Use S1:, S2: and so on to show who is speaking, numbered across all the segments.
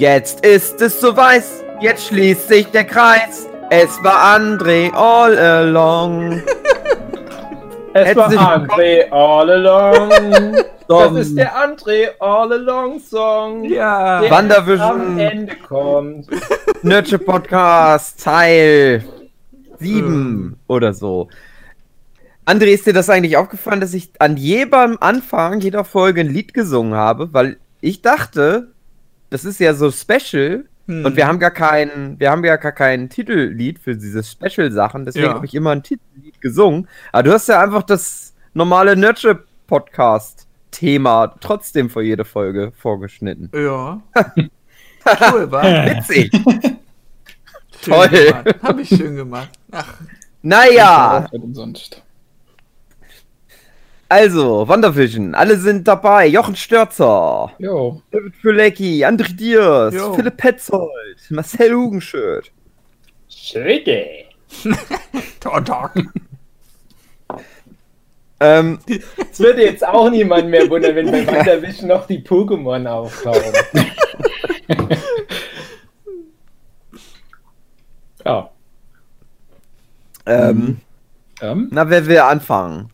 S1: Jetzt ist es so weiß, jetzt schließt sich der Kreis. Es war André all along.
S2: Es
S1: Herzlich
S2: war André all along. Das ist der André all along Song.
S3: Ja.
S2: Der am
S1: Wandervision
S2: Ende kommt.
S1: Nurture Podcast Teil 7 oder so. André, ist dir das eigentlich aufgefallen, dass ich an jedem Anfang jeder Folge ein Lied gesungen habe? Weil ich dachte, das ist ja so special
S3: Hm.
S1: und wir haben gar keinen, wir haben ja gar kein Titellied für diese Special-Sachen, deswegen
S3: Ja.
S1: habe ich immer ein Titellied gesungen. Aber du hast ja einfach das normale Nurture Podcast Thema trotzdem vor jede Folge vorgeschnitten.
S3: Ja. Cool, war.
S1: Witzig. Toll.
S3: Gemacht. Hab ich schön gemacht. Ach,
S1: Naja,
S4: umsonst.
S1: Also, WandaVision, alle sind dabei. Jochen Störzer,
S4: Jo.
S1: David Fülecki, André Diers,
S3: Jo.
S1: Philipp Petzold, Marcel Hugenschöd.
S2: Schicke.
S3: Tag.
S1: Ähm,
S2: Es würde jetzt auch niemand mehr wundern, wenn bei WandaVision noch die Pokémon auftauchen.
S4: Ja.
S1: ähm,
S4: Ähm,
S1: na, wer will anfangen?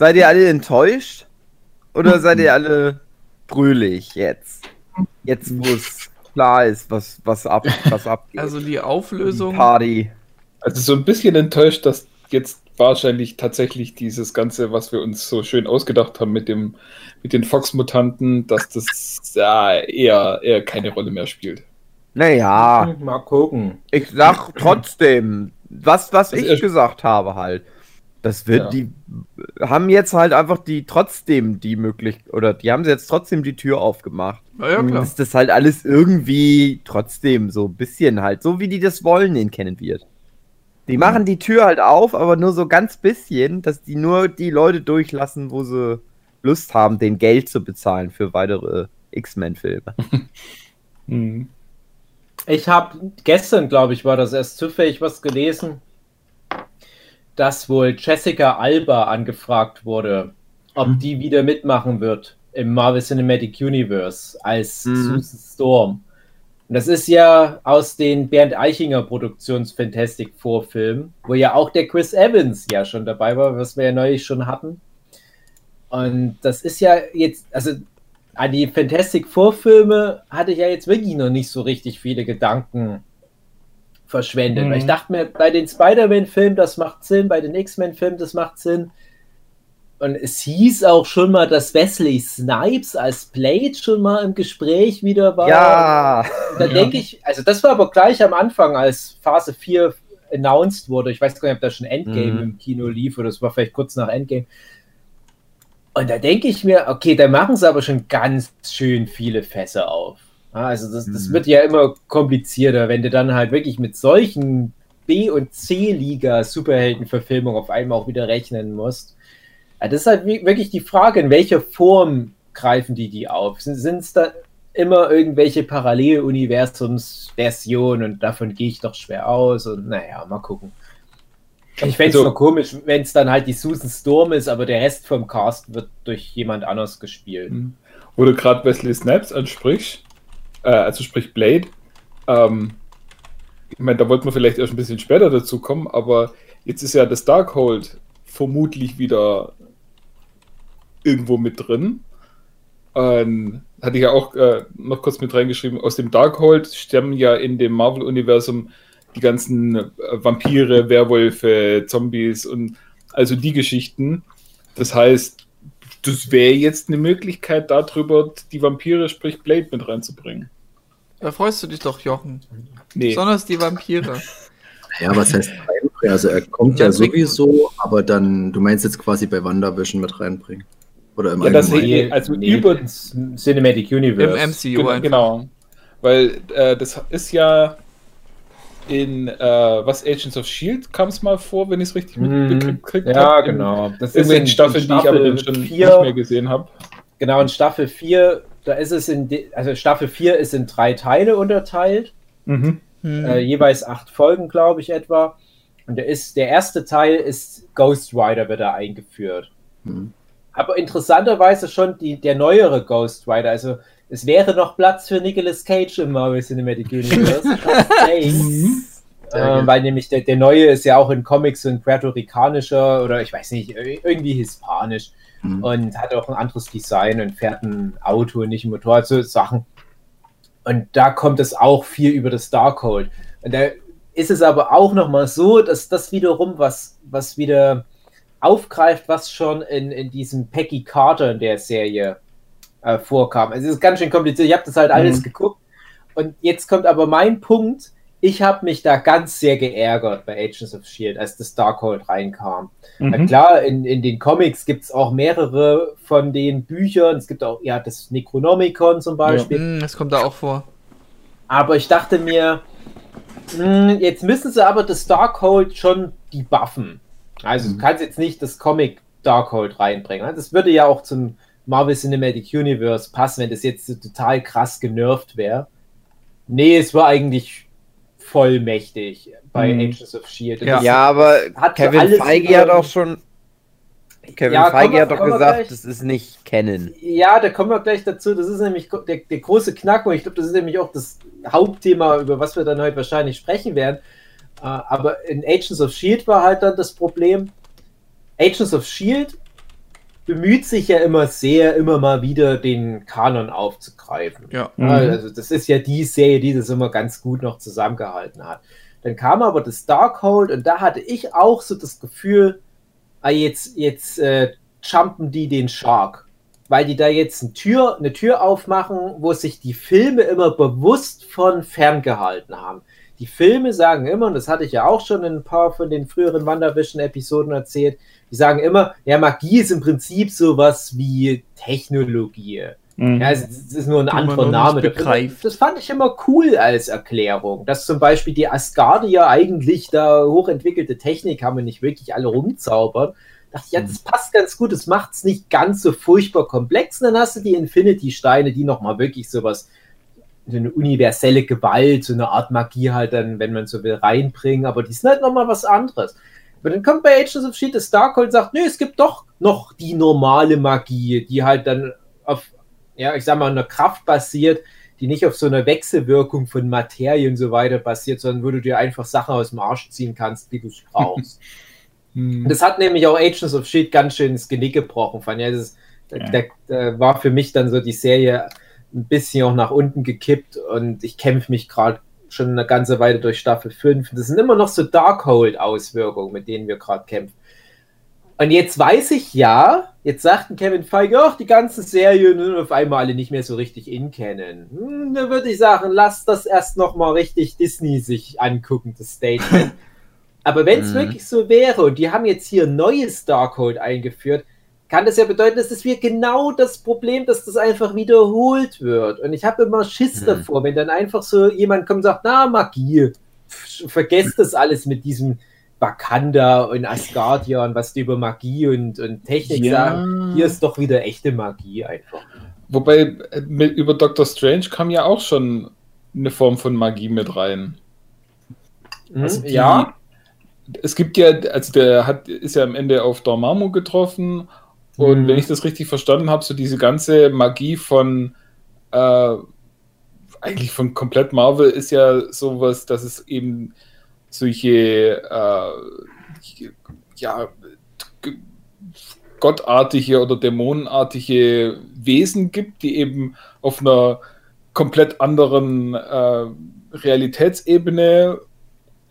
S1: Seid ihr alle enttäuscht? Oder seid ihr alle fröhlich jetzt? Jetzt, wo es klar ist, was, was, ab, was abgeht.
S3: Also die Auflösung.
S1: Party.
S4: also so ein bisschen enttäuscht, dass jetzt wahrscheinlich tatsächlich dieses Ganze, was wir uns so schön ausgedacht haben mit dem mit den Fox-Mutanten, dass das ja, eher, eher keine Rolle mehr spielt.
S1: Naja,
S2: Mal gucken.
S1: ich sag trotzdem, was, was
S4: Das
S1: ich gesagt habe halt. Das wird,
S4: Ja.
S1: die haben jetzt halt einfach die trotzdem die Möglichkeit, oder die haben sie jetzt trotzdem die Tür aufgemacht.
S3: Ja, ja, klar.
S1: Dass das halt alles irgendwie trotzdem so ein bisschen halt, so wie die das wollen, den kennen wird. Die
S4: Mhm.
S1: machen die Tür halt auf, aber nur so ganz bisschen, dass die nur die Leute durchlassen, wo sie Lust haben, den Geld zu bezahlen für weitere X-Men-Filme.
S4: Mhm.
S2: Ich habe gestern, glaube ich, war das erst zufällig was gelesen, dass wohl Jessica Alba angefragt wurde, ob
S1: Mhm.
S2: die wieder mitmachen wird im Marvel Cinematic Universe als
S1: Mhm.
S2: Susan Storm. Und das ist ja aus den Bernd Eichinger Produktions Fantastic Four Filmen, wo ja auch der Chris Evans ja schon dabei war, was wir ja neulich schon hatten. Und das ist ja jetzt, also an die Fantastic Four Filme hatte ich ja jetzt wirklich noch nicht so richtig viele Gedanken verschwendet.
S4: Mhm.
S2: Weil ich dachte mir, bei den Spider-Man-Filmen, das macht Sinn, bei den X-Men-Filmen, das macht Sinn. Und es hieß auch schon mal, dass Wesley Snipes als Blade schon mal im Gespräch wieder war.
S1: Ja,
S2: Da
S4: Ja.
S2: denke ich, also das war aber gleich am Anfang, als Phase 4 announced wurde. Ich weiß gar nicht, ob da schon Endgame
S1: Mhm.
S2: im Kino lief oder es war vielleicht kurz nach Endgame. Und da denke ich mir, okay, da machen sie aber schon ganz schön viele Fässer auf. Ja, also das, das
S1: Mhm.
S2: wird ja immer komplizierter, wenn du dann halt wirklich mit solchen B- und C-Liga-Superheldenverfilmungen auf einmal auch wieder rechnen musst. Ja, das ist halt wirklich die Frage, in welcher Form greifen die die auf? Sind es da immer irgendwelche Paralleluniversums-Versionen und davon gehe ich doch schwer aus und naja, mal gucken. Ich fände es
S4: Also-
S2: nur komisch, wenn es dann halt die Susan Storm ist, aber der Rest vom Cast wird durch jemand anders gespielt.
S4: Mhm. Wo du gerade Wesley Snipes ansprichst, äh, also sprich Blade, ähm, ich meine, da wollten wir vielleicht erst ein bisschen später dazu kommen, aber jetzt ist ja das Darkhold vermutlich wieder irgendwo mit drin. Ähm, hatte ich ja auch äh, noch kurz mit reingeschrieben, aus dem Darkhold stammen ja in dem Marvel-Universum die ganzen äh, Vampire, Werwölfe, Zombies und also die Geschichten. Das heißt, das wäre jetzt eine Möglichkeit, darüber die Vampire, sprich Blade, mit reinzubringen.
S3: Da freust du dich doch, Jochen.
S4: Nee.
S3: Besonders die Vampire.
S5: Ja, was heißt reinbringen? Also er kommt
S3: Ja,
S5: ja sowieso, aber dann, du meinst jetzt quasi bei WandaVision mit reinbringen. Oder im
S4: Ja, das
S5: Allgemeinen.
S4: Nee, also über-
S2: ins Cinematic Universe.
S3: Im MCU
S4: Genau,
S3: einfach.
S4: genau. Weil äh, das ist ja in äh, was Agents of Shield kam es mal vor, wenn ich es richtig
S2: Mhm.
S4: mitgekriegt
S2: Ja,
S4: hab, in
S2: genau. Das
S4: Irgendwelchen
S2: in-
S4: Staffeln,
S2: in
S4: die ich aber dann
S2: Staffel
S4: schon
S2: vier-
S4: nicht mehr gesehen habe.
S2: Genau, in Staffel 4, da ist es in, also Staffel 4 ist in drei Teile unterteilt,
S4: Mhm.
S3: Hm.
S2: äh, jeweils acht Folgen, glaube ich, etwa. Und der ist, der erste Teil ist Ghost Rider wird da eingeführt.
S5: Hm.
S2: Aber interessanterweise schon die, der neuere Ghost Rider. Also es wäre noch Platz für Nicolas Cage im Marvel Cinematic Universe. Platz 10. äh, weil nämlich der, der neue ist ja auch in Comics ein puerto-ricanischer oder ich weiß nicht, irgendwie hispanisch
S5: Mhm.
S2: und hat auch ein anderes Design und fährt ein Auto und nicht ein Motorrad, so Sachen. Und da kommt es auch viel über das Darkhold. Und da ist es aber auch nochmal so, dass das wiederum was, was wieder aufgreift, was schon in, in diesem Peggy Carter in der Serie äh, vorkam. Also es ist ganz schön kompliziert. Ich habe das halt alles
S5: Mhm.
S2: geguckt. Und jetzt kommt aber mein Punkt. Ich habe mich da ganz sehr geärgert bei Agents of Shield, als das Darkhold reinkam. Na
S4: Mhm.
S2: klar, in, in den Comics gibt es auch mehrere von den Büchern. Es gibt auch ja das Necronomicon zum Beispiel.
S3: Hm, das kommt da auch vor.
S2: Aber ich dachte mir, mh, jetzt müssen sie aber das Darkhold schon die buffen. Also du kannst jetzt nicht das Comic Darkhold reinbringen. ne? Das würde ja auch zum Marvel Cinematic Universe passen, wenn das jetzt so total krass genervt wäre. Nee, es war eigentlich voll mächtig bei
S4: Mhm.
S2: Agents of Shield.
S3: Ja.
S1: Ja, aber Kevin
S2: alles
S1: Feige hat auch schon. Kevin
S2: Ja,
S1: Feige
S2: wir-
S1: hat doch gesagt,
S2: gleich.
S1: das ist nicht kennen.
S2: Ja, da kommen wir gleich dazu. Das ist nämlich der, der große Knackpunkt. Ich glaube, das ist nämlich auch das Hauptthema, über was wir dann heute wahrscheinlich sprechen werden. Äh, aber in Agents of Shield war halt dann das Problem. Agents of Shield bemüht sich ja immer sehr, immer mal wieder den Kanon aufzugreifen.
S3: Ja.
S4: Mhm.
S2: Also das ist ja die Serie, die das immer ganz gut noch zusammengehalten hat. Dann kam aber das Darkhold und da hatte ich auch so das Gefühl, ah, jetzt, jetzt äh, jumpen die den Shark. Weil die da jetzt eine Tür, eine Tür aufmachen, wo sich die Filme immer bewusst von ferngehalten haben. Die Filme sagen immer, und das hatte ich ja auch schon in ein paar von den früheren WandaVision-Episoden erzählt, die sagen immer, ja, Magie ist im Prinzip sowas wie Technologie.
S4: Mhm.
S2: Ja, es es ist nur ein anderer Name.
S3: begreift.
S2: Das fand ich immer cool als Erklärung, dass zum Beispiel die Asgardier eigentlich da hochentwickelte Technik haben und nicht wirklich alle rumzaubern. Dachte ich, ja, das passt ganz gut, das macht es nicht ganz so furchtbar komplex. Und dann hast du die Infinity-Steine, die nochmal wirklich sowas, so eine universelle Gewalt, so eine Art Magie halt dann, wenn man so will, reinbringen, aber die sind halt nochmal was anderes. Aber dann kommt bei Agents of Shield das Darkhold und sagt, nö, es gibt doch noch die normale Magie, die halt dann auf, ja, ich sag mal, einer Kraft basiert, die nicht auf so einer Wechselwirkung von Materie und so weiter basiert, sondern wo du dir einfach Sachen aus dem Arsch ziehen kannst, wie du es brauchst.
S4: Mhm.
S2: Das hat nämlich auch Agents of Shield ganz schön ins Genick gebrochen. Fand. Ja, das
S4: Ja.
S2: da war für mich dann so die Serie ein bisschen auch nach unten gekippt und ich kämpfe mich gerade schon eine ganze Weile durch Staffel 5. Das sind immer noch so Darkhold-Auswirkungen, mit denen wir gerade kämpfen. Und jetzt weiß ich ja, jetzt sagten Kevin Feige, ach, die ganzen Serien sind auf einmal alle nicht mehr so richtig in kennen. Hm, da würde ich sagen, lass das erst noch mal richtig Disney sich angucken, das Statement. Aber wenn es
S1: Mhm.
S2: wirklich so wäre und die haben jetzt hier ein neues Darkhold eingeführt, kann das ja bedeuten, dass es wird genau das Problem, dass das einfach wiederholt wird. Und ich habe immer Schiss
S1: Mhm.
S2: davor, wenn dann einfach so jemand kommt und sagt, na, Magie, vergesst das alles mit diesem Wakanda und Asgardian, was die über Magie und, und Technik sagen. Hier ist doch wieder echte Magie einfach.
S4: Wobei äh, mit, über Doctor Strange kam ja auch schon eine Form von Magie mit rein.
S2: Mhm,
S4: Also die-
S2: ja,
S4: Es gibt ja, also der hat, ist ja am Ende auf Dormammu getroffen und
S2: Mhm.
S4: wenn ich das richtig verstanden habe, so diese ganze Magie von äh, eigentlich von komplett Marvel ist ja sowas, dass es eben solche äh, ja gottartige oder dämonenartige Wesen gibt, die eben auf einer komplett anderen äh, Realitätsebene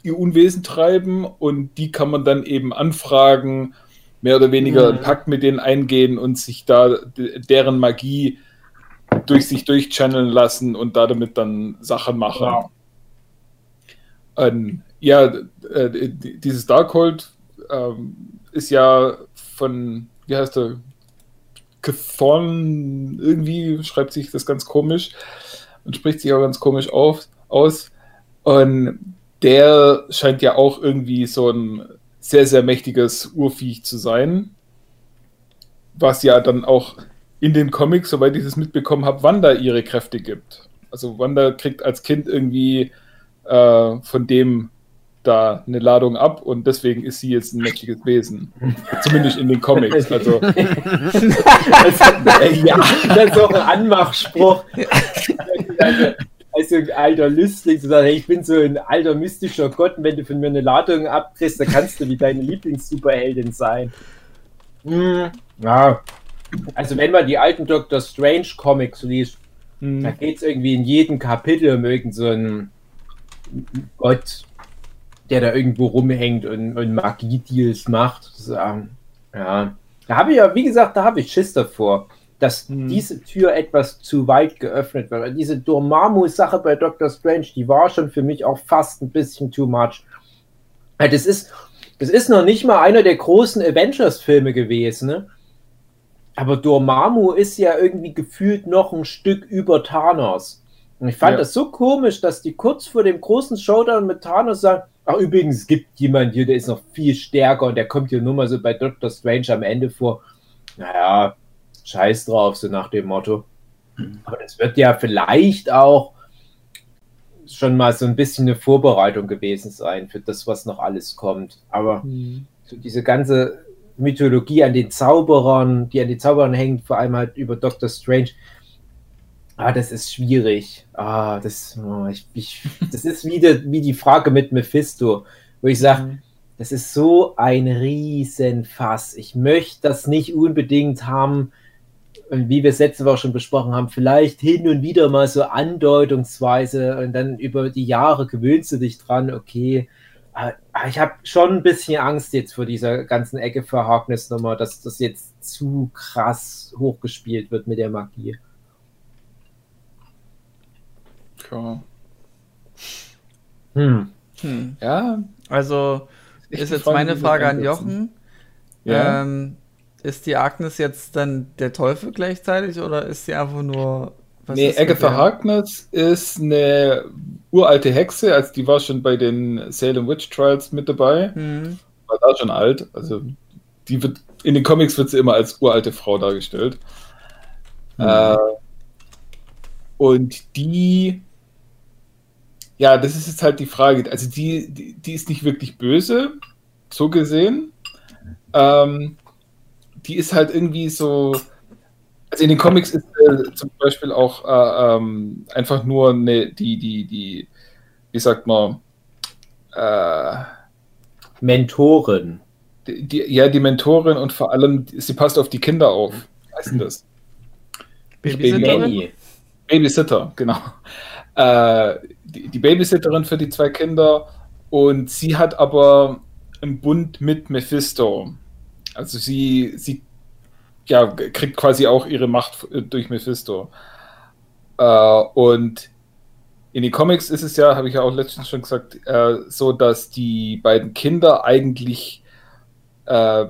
S4: ihr Unwesen treiben und die kann man dann eben anfragen, mehr oder weniger
S2: Mhm.
S4: einen Pakt mit denen eingehen und sich da deren Magie durch sich durchchanneln lassen und da damit dann Sachen machen.
S2: Ja.
S4: Ähm, ja, äh, dieses Darkhold ähm, ist ja von, wie heißt der? Cathon, irgendwie schreibt sich das ganz komisch und spricht sich auch ganz komisch auf, aus. Und der scheint ja auch irgendwie so ein sehr, sehr mächtiges Urviech zu sein. Was ja dann auch in den Comics, soweit ich das mitbekommen habe, Wanda ihre Kräfte gibt. Also Wanda kriegt als Kind irgendwie äh, von dem da eine Ladung ab und deswegen ist sie jetzt ein mächtiges Wesen. Zumindest in den Comics. Also,
S2: Das, ja, das ist auch ein Anmachspruch. Also, als so ein alter Lüstling zu sagen, hey, ich bin so ein alter mystischer Gott und wenn du von mir eine Ladung abkriegst, dann kannst du wie deine Lieblings-Superheldin sein. Hm, ja. Also wenn man die alten Doctor Strange Comics liest,
S4: hm.
S2: da geht es irgendwie in jedem Kapitel um irgend so einen Gott, der da irgendwo rumhängt und, und Magie-Deals macht. Das, ähm, ja, da habe ich ja, wie gesagt, da habe ich Schiss davor, dass
S4: Hm.
S2: diese Tür etwas zu weit geöffnet wird. Diese Dormammu-Sache bei Doctor Strange, die war schon für mich auch fast ein bisschen too much. Das ist, das ist noch nicht mal einer der großen Avengers-Filme gewesen, ne? Aber Dormammu ist ja irgendwie gefühlt noch ein Stück über Thanos. Und ich fand
S4: Ja.
S2: das so komisch, dass die kurz vor dem großen Showdown mit Thanos sagen, ach übrigens, es gibt jemanden hier, der ist noch viel stärker und der kommt hier nur mal so bei Doctor Strange am Ende vor. Naja, scheiß drauf, so nach dem Motto. Aber das wird ja vielleicht auch schon mal so ein bisschen eine Vorbereitung gewesen sein für das, was noch alles kommt. Aber so diese ganze Mythologie an den Zauberern, die an den Zauberern hängt, vor allem halt über Doctor Strange. Ah, das ist schwierig. Ah, das, oh, ich, ich, das ist wie die, wie die Frage mit Mephisto, wo ich sage, das ist so ein Riesenfass. Ich möchte das nicht unbedingt haben, wie wir es letzte Woche schon besprochen haben, vielleicht hin und wieder mal so andeutungsweise und dann über die Jahre gewöhnst du dich dran, okay. Aber ich habe schon ein bisschen Angst jetzt vor dieser ganzen Ecke für Harkness-Nummer, dass das jetzt zu krass hochgespielt wird mit der Magie.
S4: Ja.
S2: Hm.
S3: Hm.
S4: ja,
S3: Also ist jetzt meine Frage an. Jochen.
S4: Ja.
S3: Ähm, ist die Agnes jetzt dann der Teufel gleichzeitig oder ist sie einfach nur. was
S4: nee, Agatha? Harkness ist eine uralte Hexe, also die war schon bei den Salem Witch Trials mit dabei,
S3: Hm.
S4: war da schon alt, also die wird, in den Comics wird sie immer als uralte Frau dargestellt. Äh, und die, ja, das ist jetzt halt die Frage, also die, die, die ist nicht wirklich böse, so gesehen. Ähm, die ist halt irgendwie so, also in den Comics ist äh, zum Beispiel auch äh, ähm, einfach nur eine, die, die, die, wie sagt man, äh,
S2: Mentorin.
S4: die, die, ja, die Mentorin und vor allem, sie passt auf die Kinder auf. Wie heißt denn das?
S3: Babysitterin?
S4: Babysitter, genau. Äh, die, die Babysitterin für die zwei Kinder und sie hat aber einen Bund mit Mephisto. Also sie, sie ja, kriegt quasi auch ihre Macht äh, durch Mephisto. Äh, und in den Comics ist es ja, habe ich ja auch letztens schon gesagt, äh, so, dass die beiden Kinder eigentlich äh,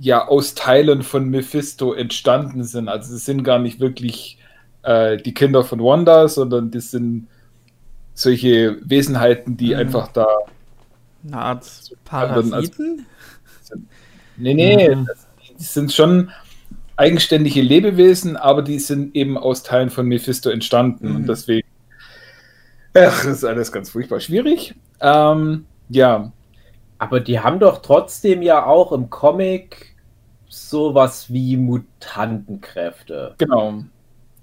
S4: ja aus Teilen von Mephisto entstanden sind. Also es sind gar nicht wirklich äh, die Kinder von Wanda, sondern das sind solche Wesenheiten, die
S3: Mhm.
S4: einfach da.
S3: Eine Art Parasiten?
S4: Nee, nee,
S2: Mhm.
S4: das, die sind schon eigenständige Lebewesen, aber die sind eben aus Teilen von Mephisto entstanden
S3: Mhm.
S4: und deswegen. Ach, das ist alles ganz furchtbar schwierig. Ähm, ja,
S2: Aber die haben doch trotzdem ja auch im Comic sowas wie Mutantenkräfte.
S4: genau.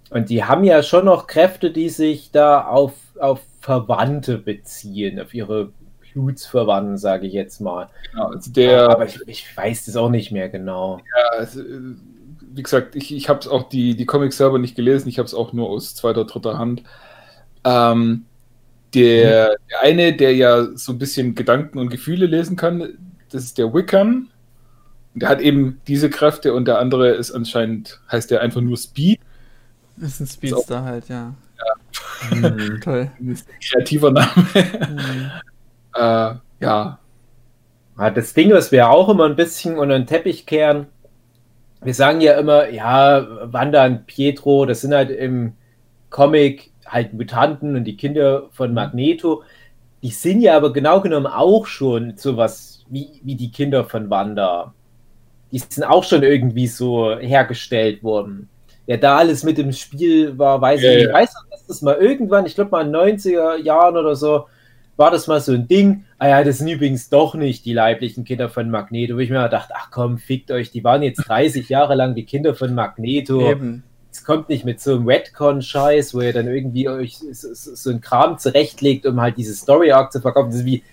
S2: Und die haben ja schon noch Kräfte, die sich da auf, auf Verwandte beziehen, auf ihre Blutsverwandten, sage ich jetzt mal.
S4: genau. Also der,
S2: Aber ich, ich weiß das auch nicht mehr genau.
S4: Ja, also, wie gesagt, ich, ich habe auch die, die Comics selber nicht gelesen, ich habe es auch nur aus zweiter, dritter Hand. Ähm, der, der eine, der ja so ein bisschen Gedanken und Gefühle lesen kann, das ist der Wiccan. Der hat eben diese Kräfte und der andere ist anscheinend, heißt der einfach nur Speed.
S3: Ist ein Speedster halt, ja.
S2: Mhm.
S3: Toll.
S4: Das ist ein kreativer Name.
S3: Hm.
S4: Äh, ja,
S2: Ja, das Ding, was wir auch immer ein bisschen unter den Teppich kehren, wir sagen ja immer, ja, Wanda und Pietro, das sind halt im Comic halt Mutanten und die Kinder von Magneto. Die sind ja aber genau genommen auch schon sowas wie, wie die Kinder von Wanda. Die sind auch schon irgendwie so hergestellt worden. Ja, da alles mit dem Spiel war, weiß
S4: Ja,
S2: ich nicht.
S4: ja.
S2: Ich weiß noch, dass das mal irgendwann, ich glaube mal in den 90er Jahren oder so, war das mal so ein Ding. Ah ja, das sind übrigens doch nicht die leiblichen Kinder von Magneto. Wo ich mir dachte, ach komm, fickt euch, die waren jetzt 30 Jahre lang die Kinder von Magneto.
S3: Eben.
S2: Es kommt nicht mit so einem Redcon-Scheiß, wo ihr dann irgendwie euch so, so, so einen Kram zurechtlegt, um halt diese Story-Arc zu verkaufen. Das ist wie,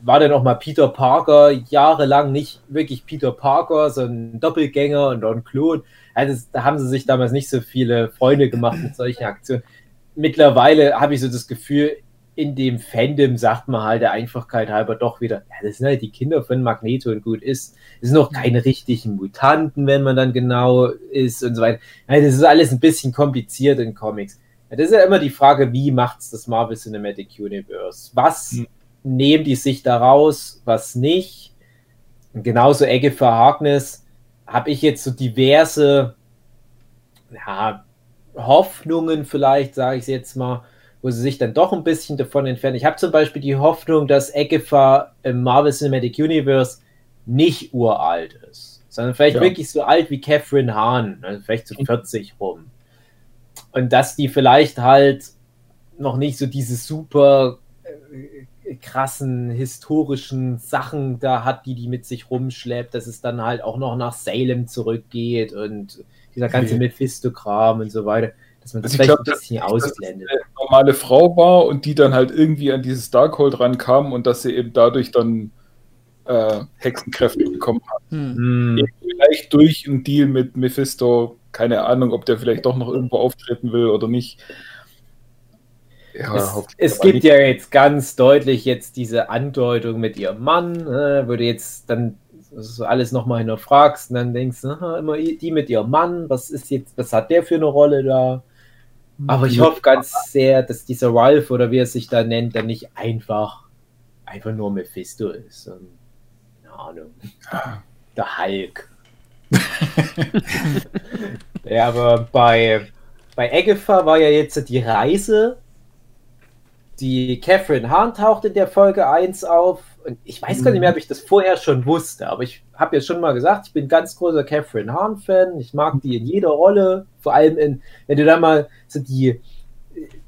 S2: war dann auch mal Peter Parker jahrelang nicht wirklich Peter Parker, sondern Doppelgänger und ein Klon. Also da haben sie sich damals nicht so viele Freunde gemacht mit solchen Aktionen. Mittlerweile habe ich so das Gefühl, in dem Fandom sagt man halt der Einfachkeit halber doch wieder, ja, das sind halt die Kinder von Magneto und gut ist. Es sind noch keine richtigen Mutanten, wenn man dann genau ist und so weiter. Ja, das ist alles ein bisschen kompliziert in Comics. Ja, das ist ja immer die Frage, wie macht's das Marvel Cinematic Universe? Was
S4: Hm.
S2: nehmen die sich daraus, was nicht? Und genauso Egge für Harkness habe ich jetzt so diverse ja, Hoffnungen vielleicht, sage ich jetzt mal, wo sie sich dann doch ein bisschen davon entfernen. Ich habe zum Beispiel die Hoffnung, dass Egefa im Marvel Cinematic Universe nicht uralt ist, sondern vielleicht
S4: Ja.
S2: wirklich so alt wie Catherine Hahn, also vielleicht so 40 rum. Und dass die vielleicht halt noch nicht so diese super äh, krassen historischen Sachen da hat, die die mit sich rumschleppt, dass es dann halt auch noch nach Salem zurückgeht und dieser ganze
S4: Nee.
S2: Mephisto-Kram und so weiter, dass man das
S4: Also ich
S2: vielleicht
S4: glaub,
S2: ein bisschen
S4: das
S2: ausblendet.
S4: eine normale Frau war und die dann halt irgendwie an dieses Darkhold rankam und dass sie eben dadurch dann äh, Hexenkräfte bekommen hat.
S3: Hm.
S2: Hm.
S4: Vielleicht durch einen Deal mit Mephisto, keine Ahnung, ob der vielleicht doch noch irgendwo auftreten will oder nicht. Ja,
S2: Es, es gibt
S4: nicht.
S2: ja jetzt ganz deutlich jetzt diese Andeutung mit ihrem Mann, äh, wo du jetzt dann so alles nochmal hinterfragst und dann denkst, aha, immer die mit ihrem Mann, was ist jetzt, was hat der für eine Rolle da? Aber ich hoffe ganz sehr, dass dieser Ralph oder wie er sich da nennt, dann nicht einfach, einfach nur Mephisto ist. Und, keine Ahnung. Der Hulk. ja, aber bei, bei Agatha war ja jetzt die Reise. Die Catherine Hahn taucht in der Folge 1 auf. Und ich weiß gar nicht mehr, ob ich das vorher schon wusste, aber ich habe jetzt schon mal gesagt, ich bin ganz großer Catherine Hahn-Fan. Ich mag die in jeder Rolle. Vor allem, in, wenn du da mal so die,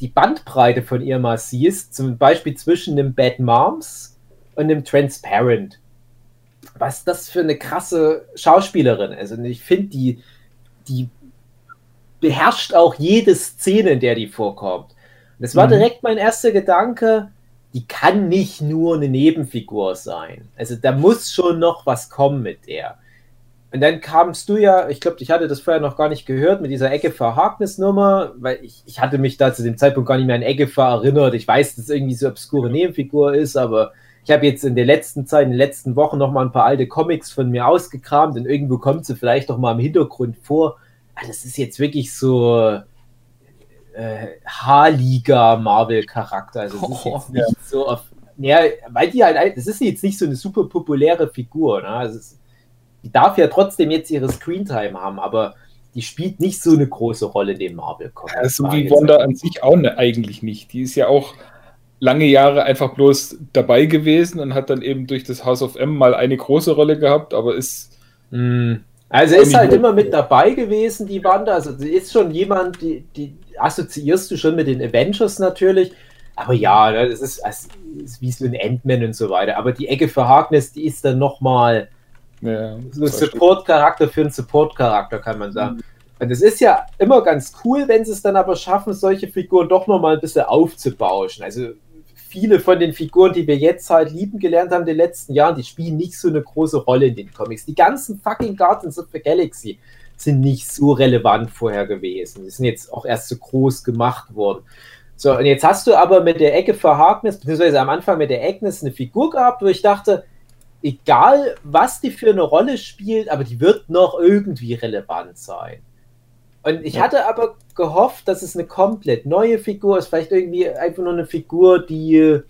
S2: die Bandbreite von ihr mal siehst, zum Beispiel zwischen dem Bad Moms und dem Transparent. Was das für eine krasse Schauspielerin ist. Und ich finde, die, die beherrscht auch jede Szene, in der die vorkommt. Und das war
S4: Mhm.
S2: direkt mein erster Gedanke, die kann nicht nur eine Nebenfigur sein. Also da muss schon noch was kommen mit der. Und dann kamst du ja, ich glaube, ich hatte das vorher noch gar nicht gehört, mit dieser Eggefer Harkness-Nummer, weil ich, ich hatte mich da zu dem Zeitpunkt gar nicht mehr an Eggefer erinnert. Ich weiß, dass es irgendwie so obskure Nebenfigur ist, aber ich habe jetzt in der letzten Zeit, in den letzten Wochen noch mal ein paar alte Comics von mir ausgekramt und irgendwo kommt sie vielleicht noch mal im Hintergrund vor. Ah, Das ist jetzt wirklich so äh, H-Liga-Marvel-Charakter. Also das ist jetzt nicht so auf. Ja, weil die halt, das ist jetzt nicht so eine super populäre Figur. Ne? Also es, die darf ja trotzdem jetzt ihre Screentime haben, aber die spielt nicht so eine große Rolle in dem Marvel-Comic.
S4: Ja, so wie Wanda an sich auch ne, eigentlich nicht. Die ist ja auch lange Jahre einfach bloß dabei gewesen und hat dann eben durch das House of M mal eine große Rolle gehabt, aber ist
S2: Mm. Also ist halt immer mit dabei gewesen, die Wanda. Also sie ist schon jemand, die, die assoziierst du schon mit den Avengers natürlich. Aber ja, ne, das ist, das ist wie so ein Ant-Man und so weiter. Aber die Ecke für Harkness, die ist dann nochmal
S4: ja,
S2: so ein Support-Charakter für einen Support-Charakter, kann man sagen. Und es ist ja immer ganz cool, wenn sie es dann aber schaffen, solche Figuren doch nochmal ein bisschen aufzubauschen. Also viele von den Figuren, die wir jetzt halt lieben gelernt haben in den letzten Jahren, die spielen nicht so eine große Rolle in den Comics. Die ganzen fucking Guardians of the Galaxy sind nicht so relevant vorher gewesen. Die sind jetzt auch erst so groß gemacht worden. So, und jetzt hast du aber mit der Ecke für Harkness, beziehungsweise am Anfang mit der Agnes eine Figur gehabt, wo ich dachte, egal was die für eine Rolle spielt, aber die wird noch irgendwie relevant sein. Und ich
S4: Ja.
S2: hatte aber gehofft, dass es eine komplett neue Figur ist, vielleicht irgendwie einfach nur eine Figur, die,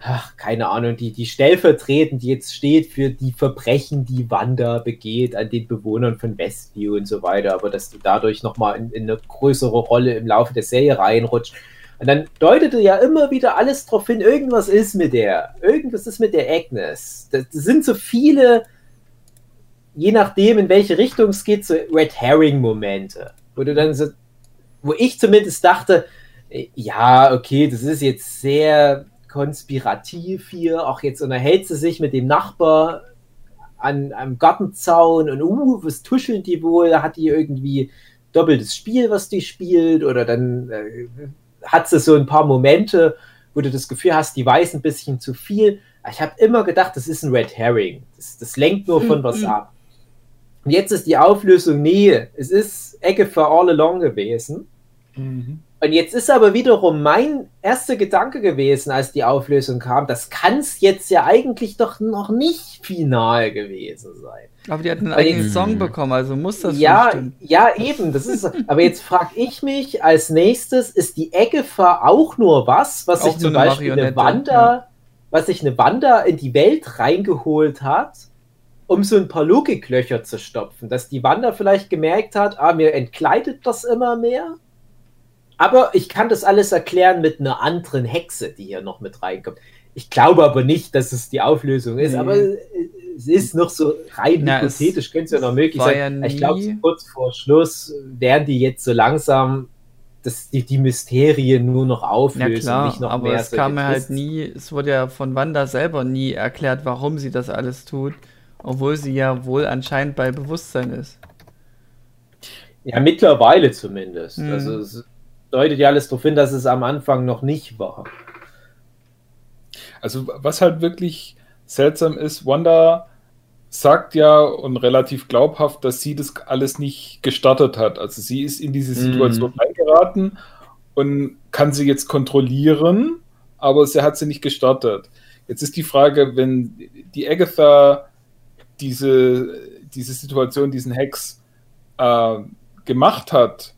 S2: ach, keine Ahnung, die, die stellvertretend jetzt steht für die Verbrechen, die Wanda begeht an den Bewohnern von Westview und so weiter, aber dass du dadurch nochmal in, in eine größere Rolle im Laufe der Serie reinrutscht. Und dann deutete ja immer wieder alles darauf hin, irgendwas ist mit der, irgendwas ist mit der Agnes. Das, das sind so viele, je nachdem, in welche Richtung es geht, so Red Herring-Momente, wo du dann so, wo ich zumindest dachte, äh, ja, okay, das ist jetzt sehr konspirativ hier. Auch jetzt unterhält sie sich mit dem Nachbar an einem Gartenzaun und uh, was tuscheln die wohl? Hat die irgendwie doppeltes Spiel, was die spielt? Oder dann äh, hat sie so ein paar Momente, wo du das Gefühl hast, die weiß ein bisschen zu viel. Ich habe immer gedacht, das ist ein Red Herring. Das, das lenkt nur von was ab. Und jetzt ist die Auflösung, nee, es ist Ecke für All Along gewesen.
S4: Mhm.
S2: Und jetzt ist aber wiederum mein erster Gedanke gewesen, als die Auflösung kam, das kann es jetzt ja eigentlich doch noch nicht final gewesen sein.
S3: Aber die hat einen eigenen
S1: jetzt-
S3: Song bekommen, also muss das
S2: Ja,
S3: stimmen.
S2: ja, eben, das ist. Aber jetzt frage ich mich als nächstes, ist die Eggefer auch nur was, was
S3: Auch
S2: sich zum Beispiel eine Wanda,
S3: ja.
S2: was sich eine Wanda in die Welt reingeholt hat, um so ein paar Logiklöcher zu stopfen, dass die Wanda vielleicht gemerkt hat, ah, mir entkleidet das immer mehr. Aber ich kann das alles erklären mit einer anderen Hexe, die hier noch mit reinkommt. Ich glaube aber nicht, dass es die Auflösung ist,
S3: Nee.
S2: aber äh, es ist noch so rein
S3: Na,
S2: hypothetisch, könnte es ja noch möglich sein.
S3: ja
S2: ich glaube, so kurz vor Schluss werden die jetzt so langsam das, die, die Mysterien nur noch
S3: Ja
S2: auflösen,
S3: klar,
S2: nicht noch
S3: aber
S2: mehr
S3: es kam halt nie, es wurde ja von Wanda selber nie erklärt, warum sie das alles tut, obwohl sie ja wohl anscheinend bei Bewusstsein ist.
S2: Ja, mittlerweile zumindest.
S3: Mhm.
S2: Also es deutet ja alles darauf hin, dass es am Anfang noch nicht war.
S4: Also, was halt wirklich seltsam ist, Wanda sagt ja und relativ glaubhaft, dass sie das alles nicht gestartet hat. Also, sie ist in diese Situation reingeraten und kann sie jetzt kontrollieren, aber sie hat sie nicht gestartet. Jetzt ist die Frage, wenn die Agatha diese, diese Situation, diesen Hex äh, gemacht hat,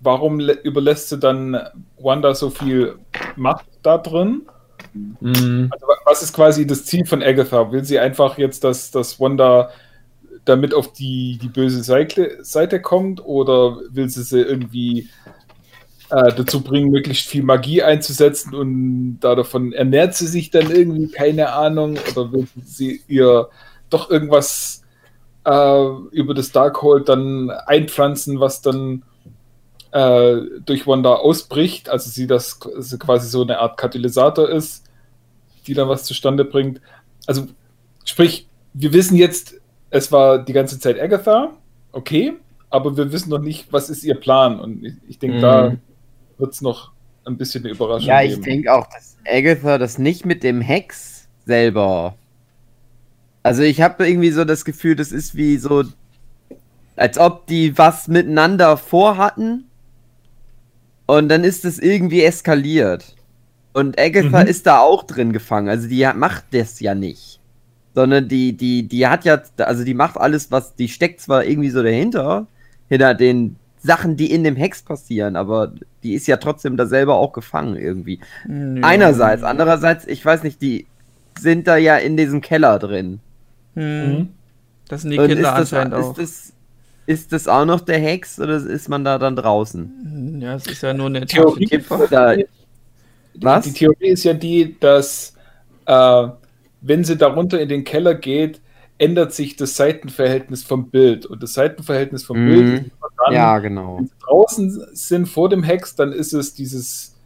S4: warum lä- überlässt sie dann Wanda so viel Macht da drin? Also, wa- was ist quasi das Ziel von Agatha? Will sie einfach jetzt, dass, dass Wanda damit auf die, die böse Seite, Seite kommt oder will sie sie irgendwie äh, dazu bringen, möglichst viel Magie einzusetzen und da davon ernährt sie sich dann irgendwie, keine Ahnung, oder will sie ihr doch irgendwas äh, über das Darkhold dann einpflanzen, was dann äh, durch Wanda ausbricht, also sie das sie quasi so eine Art Katalysator ist, die dann was zustande bringt. Also sprich, wir wissen jetzt, es war die ganze Zeit Agatha, okay, aber wir wissen noch nicht, was ist ihr Plan und ich, ich denke,
S1: Mhm.
S4: da wird es noch ein bisschen eine Überraschung
S1: Ja, ich denke auch, dass Agatha das nicht mit dem Hex selber. Also ich habe irgendwie so das Gefühl, das ist wie so, als ob die was miteinander vorhatten und dann ist es irgendwie eskaliert. Und Agatha
S4: Mhm.
S1: ist da auch drin gefangen. Also die macht das ja nicht. Sondern die, die, die hat ja, also die macht alles, was, die steckt zwar irgendwie so dahinter, hinter den Sachen, die in dem Hex passieren, aber die ist ja trotzdem da selber auch gefangen irgendwie.
S3: Nö.
S1: Einerseits, andererseits, ich weiß nicht, die sind da ja in diesem Keller drin.
S3: Hm.
S4: Mhm.
S3: Das sind die
S1: Und
S3: Kinder
S1: ist das,
S3: anscheinend
S1: ist,
S3: auch.
S1: das, ist das auch noch der Hex oder ist man da dann draußen?
S3: Hm, Ja, es ist ja nur eine
S4: Theorie-.
S1: Da, was?
S4: Die Theorie ist ja die, dass äh, wenn sie darunter in den Keller geht, ändert sich das Seitenverhältnis vom Bild. Und das Seitenverhältnis vom
S1: Mhm.
S4: Bild ist immer dann,
S1: ja, genau.
S4: wenn sie draußen sind vor dem Hex, dann ist es dieses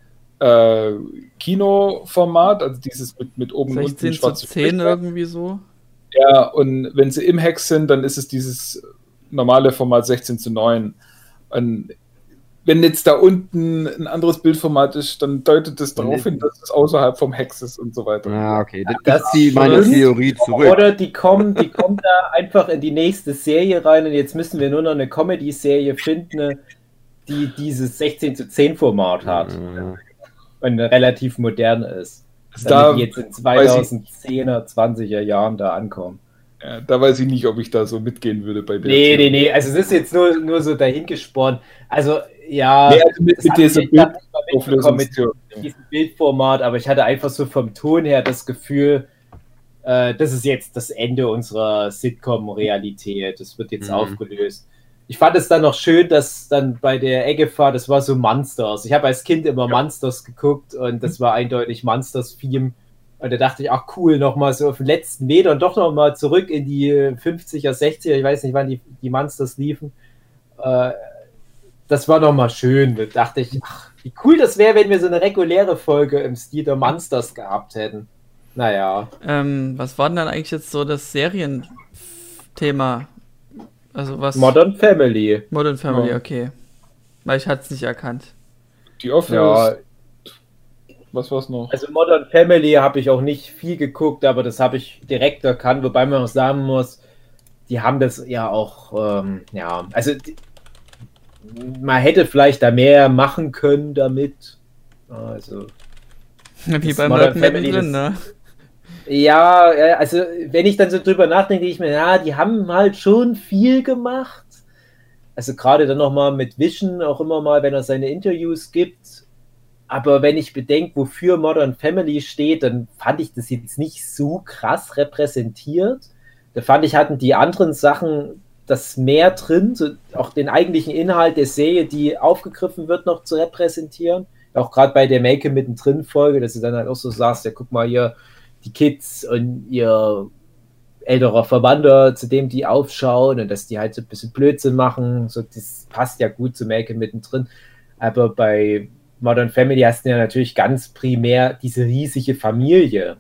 S4: äh, Kinoformat, also dieses mit, mit oben und unten
S3: 16 zu
S4: schwarze
S3: 10
S4: Striche.
S3: irgendwie so.
S4: Ja, und wenn sie im Hex sind, dann ist es dieses normale Format 16 zu 9. Und wenn jetzt da unten ein anderes Bildformat ist, dann deutet das darauf hin, dass es außerhalb vom Hex ist und so weiter.
S1: Ja, okay. Das,
S2: Das
S1: ist die, meine. Theorie zurück.
S2: Oder die kommen, die kommen da einfach in die nächste Serie rein und jetzt müssen wir nur noch eine Comedy-Serie finden, die dieses 16 zu 10 Format hat
S1: Ja.
S2: und relativ modern ist.
S4: Also
S2: Damit
S4: da,
S2: die jetzt in
S4: weiß
S2: 2010er, 20er Jahren da ankommen.
S4: ja, da weiß ich nicht, ob ich da so mitgehen würde bei der.
S2: Nee, nee,
S4: Theorie.
S2: nee, also es ist jetzt nur, nur so dahingespornt. Also, ja,
S4: Nee, also mit, mit
S2: mal mitbekommen mit diesem Bildformat, aber ich hatte einfach so vom Ton her das Gefühl, äh, das ist jetzt das Ende unserer Sitcom-Realität. Das wird jetzt
S1: Mhm.
S2: aufgelöst. Ich fand es dann noch schön, dass dann bei der Eggefahr, das war so Monsters. Ich habe als Kind immer Monsters geguckt und das war eindeutig Monsters-Theme. Und da dachte ich, ach cool, nochmal so auf den letzten Metern doch nochmal zurück in die 50er, 60er, ich weiß nicht, wann die, die Monsters liefen. Äh, das war nochmal schön. Da dachte ich, ach, wie cool das wäre, wenn wir so eine reguläre Folge im Stil der Monsters gehabt hätten. Naja.
S3: Ähm, was war denn dann eigentlich jetzt so das Serienthema? Also was?
S2: Modern Family.
S3: Modern Family,
S4: Ja.
S3: okay. Weil ich hatte es nicht erkannt.
S4: Die Office.
S2: Ja,
S4: Was war's noch?
S2: also Modern Family habe ich auch nicht viel geguckt, aber das habe ich direkt erkannt, wobei man auch sagen muss, die haben das ja auch, ähm, ja, also die, man hätte vielleicht da mehr machen können damit. Also
S3: Wie bei
S2: Modern Family,
S3: drin, ne?
S2: Ja, also wenn ich dann so drüber nachdenke, denke ich mir, ja, die haben halt schon viel gemacht. Also gerade dann nochmal mit Vision, auch immer mal, wenn er seine Interviews gibt. Aber wenn ich bedenke, wofür Modern Family steht, dann fand ich das jetzt nicht so krass repräsentiert. Da fand ich, hatten die anderen Sachen das mehr drin, so auch den eigentlichen Inhalt der Serie, die aufgegriffen wird, noch zu repräsentieren. Auch gerade bei der Make mittendrin Folge, dass du dann halt auch so sagst, ja, guck mal hier, die Kids und ihr älterer Verwandter, zu dem die aufschauen und dass die halt so ein bisschen Blödsinn machen. So, das passt ja gut zu Make mittendrin. Aber bei Modern Family hast du ja natürlich ganz primär diese riesige Familie.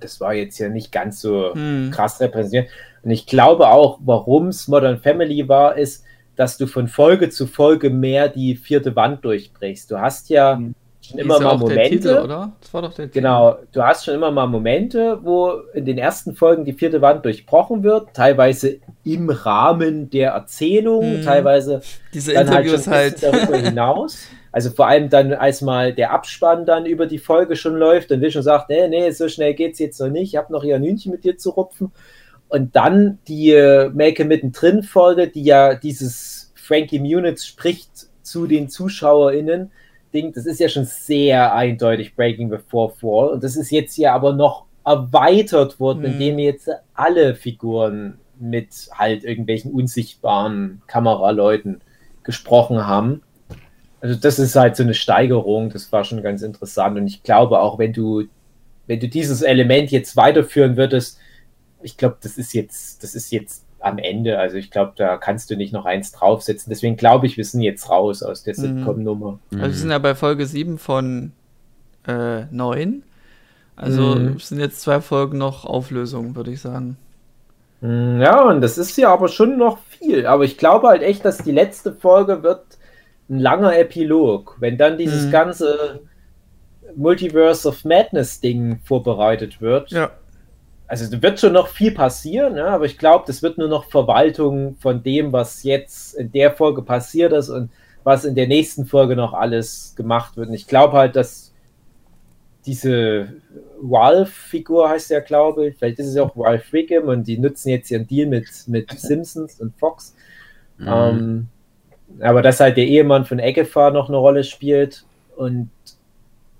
S2: Das war jetzt ja nicht ganz so
S3: Hm.
S2: krass repräsentiert. Und ich glaube auch, warum es Modern Family war, ist, dass du von Folge zu Folge mehr die vierte Wand durchbrichst. Du hast ja
S4: Mhm.
S2: Schon immer mal Momente.
S3: Titel, oder? Das war doch der Titel.
S2: Genau, du hast schon immer mal Momente, wo in den ersten Folgen die vierte Wand durchbrochen wird, teilweise im Rahmen der Erzählung,
S3: Mhm.
S2: teilweise
S3: Diese
S2: dann halt
S3: Interviews
S2: schon ein bisschen
S3: halt.
S2: darüber hinaus. Also vor allem dann, als mal der Abspann dann über die Folge schon läuft und Vision sagt, nee, nee, so schnell geht's jetzt noch nicht, ich habe noch hier ein Hühnchen mit dir zu rupfen. Und dann die äh, Make mittendrin Folge, die ja dieses Frankie Muniz spricht zu den ZuschauerInnen, Ding, das ist ja schon sehr eindeutig Breaking the Fourth Wall. Und das ist jetzt ja aber noch erweitert worden,
S3: Mhm.
S2: indem jetzt alle Figuren mit halt irgendwelchen unsichtbaren Kameraleuten gesprochen haben. Also das ist halt so eine Steigerung, das war schon ganz interessant. Und ich glaube auch, wenn du, wenn du dieses Element jetzt weiterführen würdest, ich glaube, das ist jetzt, das ist jetzt am Ende. Also ich glaube, da kannst du nicht noch eins draufsetzen. Deswegen glaube ich, wir sind jetzt raus aus der
S3: Mhm.
S2: Sitcom-Nummer.
S3: Also wir sind ja bei Folge 7 von äh, 9. Also
S2: Mhm.
S3: es sind jetzt zwei Folgen noch Auflösung, würde ich sagen.
S2: Mm, Ja, und das ist ja aber schon noch viel. Aber ich glaube halt echt, dass die letzte Folge wird ein langer Epilog. Wenn dann dieses
S3: Mhm.
S2: ganze Multiverse of Madness Ding vorbereitet wird.
S3: Ja.
S2: Also da wird schon noch viel passieren, ja, aber ich glaube, das wird nur noch Verwaltung von dem, was jetzt in der Folge passiert ist und was in der nächsten Folge noch alles gemacht wird. Und ich glaube halt, dass diese Ralph-Figur heißt ja, glaube ich, vielleicht ist es ja auch Ralph Wiggum und die nutzen jetzt ihren Deal mit, mit Simpsons und Fox.
S1: Mhm.
S2: Ähm, aber dass halt der Ehemann von Eggefahr noch eine Rolle spielt und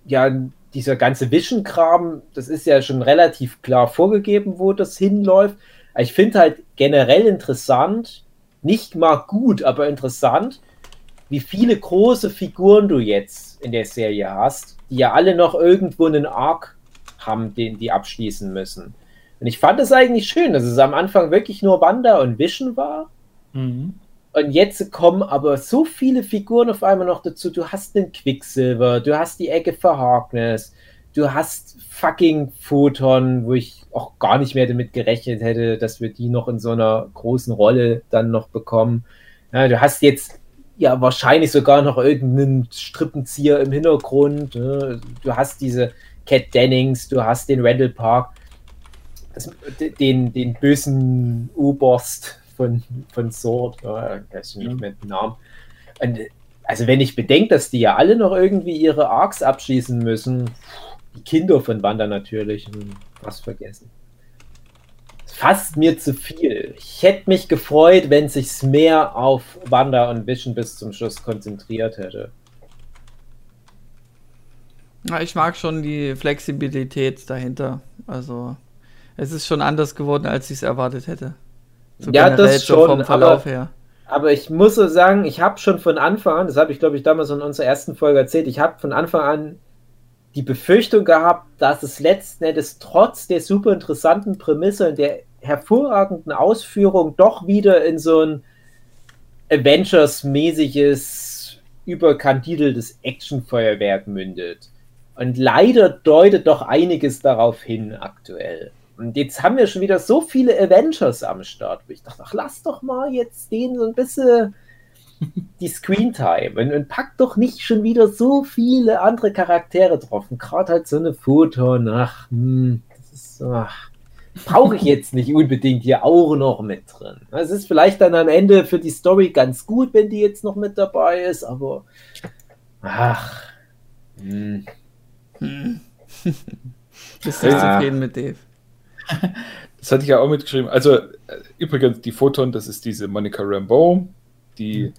S2: ja, dieser ganze Vision-Kram, das ist ja schon relativ klar vorgegeben, wo das hinläuft. Ich finde halt generell interessant, nicht mal gut, aber interessant, wie viele große Figuren du jetzt in der Serie hast, die ja alle noch irgendwo einen Arc haben, den die abschließen müssen. Und ich fand es eigentlich schön, dass es am Anfang wirklich nur Wanda und Vision war.
S4: Mhm.
S2: Und jetzt kommen aber so viele Figuren auf einmal noch dazu. Du hast den Quicksilver, du hast die Ecke für Harkness, du hast fucking Photon, wo ich auch gar nicht mehr damit gerechnet hätte, dass wir die noch in so einer großen Rolle dann noch bekommen. Ja, du hast jetzt ja wahrscheinlich sogar noch irgendeinen Strippenzieher im Hintergrund. Ne? Du hast diese Cat Dennings, du hast den Randall Park, das, den, den bösen Oberst von, von Sword, ja, ich weiß nicht mehr den Namen. Und, also wenn ich bedenke, dass die ja alle noch irgendwie ihre Arcs abschließen müssen, die Kinder von Wanda natürlich, hm, was vergessen. Fast mir zu viel. Ich hätte mich gefreut, wenn sich's mehr auf Wanda und Vision bis zum Schluss konzentriert hätte.
S3: Ja, ich mag schon die Flexibilität dahinter. Also es ist schon anders geworden, als ich es erwartet hätte. So
S2: Ja, das
S3: so
S2: schon,
S3: vom Verlauf
S2: aber-
S3: her.
S2: Aber ich muss so sagen, ich habe schon von Anfang an, das habe ich glaube ich damals in unserer ersten Folge erzählt, ich habe von Anfang an die Befürchtung gehabt, dass es letzten Endes trotz der super interessanten Prämisse und der hervorragenden Ausführung doch wieder in so ein Avengers-mäßiges, überkandideltes Actionfeuerwerk mündet. Und leider deutet doch einiges darauf hin aktuell. Und jetzt haben wir schon wieder so viele Avengers am Start. Ich dachte, ach, lass doch mal jetzt denen so ein bisschen die Screentime und, und pack doch nicht schon wieder so viele andere Charaktere drauf. Und gerade halt so eine Photon, ach, hm, das ist so, ach, brauche ich jetzt nicht unbedingt hier auch noch mit drin. Es ist vielleicht dann am Ende für die Story ganz gut, wenn die jetzt noch mit dabei ist, aber ach, hm.
S3: Bist du
S2: Ja.
S3: zufrieden mit Dave?
S4: Das hatte ich ja auch mitgeschrieben. Also, äh, übrigens, die Photon, das ist diese Monica Rambeau, die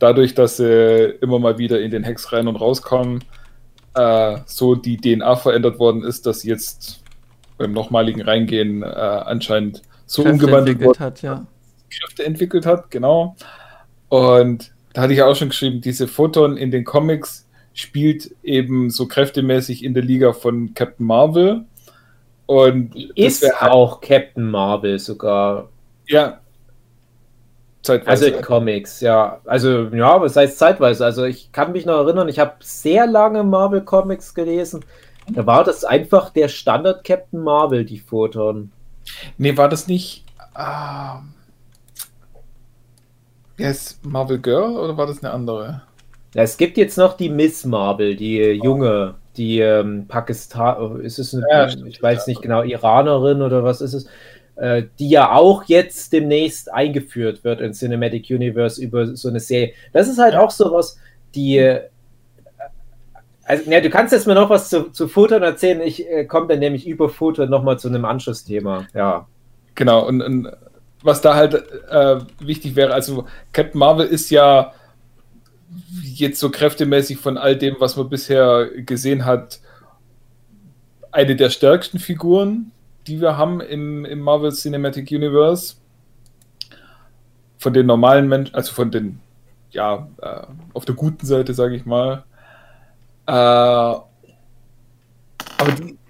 S4: dadurch, dass sie immer mal wieder in den Hex rein und rauskommen, äh, so die DNA verändert worden ist, dass sie jetzt beim nochmaligen Reingehen äh, anscheinend so
S3: Kräfte
S4: umgewandelt worden
S3: hat, ja.
S4: Kräfte entwickelt hat, genau. Und da hatte ich auch schon geschrieben, diese Photon in den Comics spielt eben so kräftemäßig in der Liga von Captain Marvel. Und
S2: ist
S4: halt-
S2: auch Captain Marvel sogar.
S4: ja.
S2: Also
S4: Zeitweise.
S2: in Comics, ja. Also, ja, was heißt zeitweise? Also, ich kann mich noch erinnern, ich habe sehr lange Marvel Comics gelesen. Da war das einfach der Standard Captain Marvel, die Photon.
S4: nee, war das nicht. Ähm, yes, Marvel Girl oder war das eine andere?
S2: Ja, es gibt jetzt noch die Miss Marvel, die äh, junge, die ähm, Pakistan, ist es eine,
S4: Ja,
S2: ich weiß nicht genau, Iranerin oder was ist es, äh, die ja auch jetzt demnächst eingeführt wird in Cinematic Universe über so eine Serie. Das ist halt auch sowas, die, äh, also, ja, du kannst jetzt mir noch was zu, zu Photon erzählen, ich äh, komme dann nämlich über Photon nochmal zu einem Anschlussthema, ja.
S4: Genau, und, und was da halt äh, wichtig wäre, also Captain Marvel ist ja jetzt so kräftemäßig von all dem, was man bisher gesehen hat, eine der stärksten Figuren, die wir haben im, im Marvel Cinematic Universe. Von den normalen Menschen, also von den, ja, äh, auf der guten Seite, sage ich mal. Äh, aber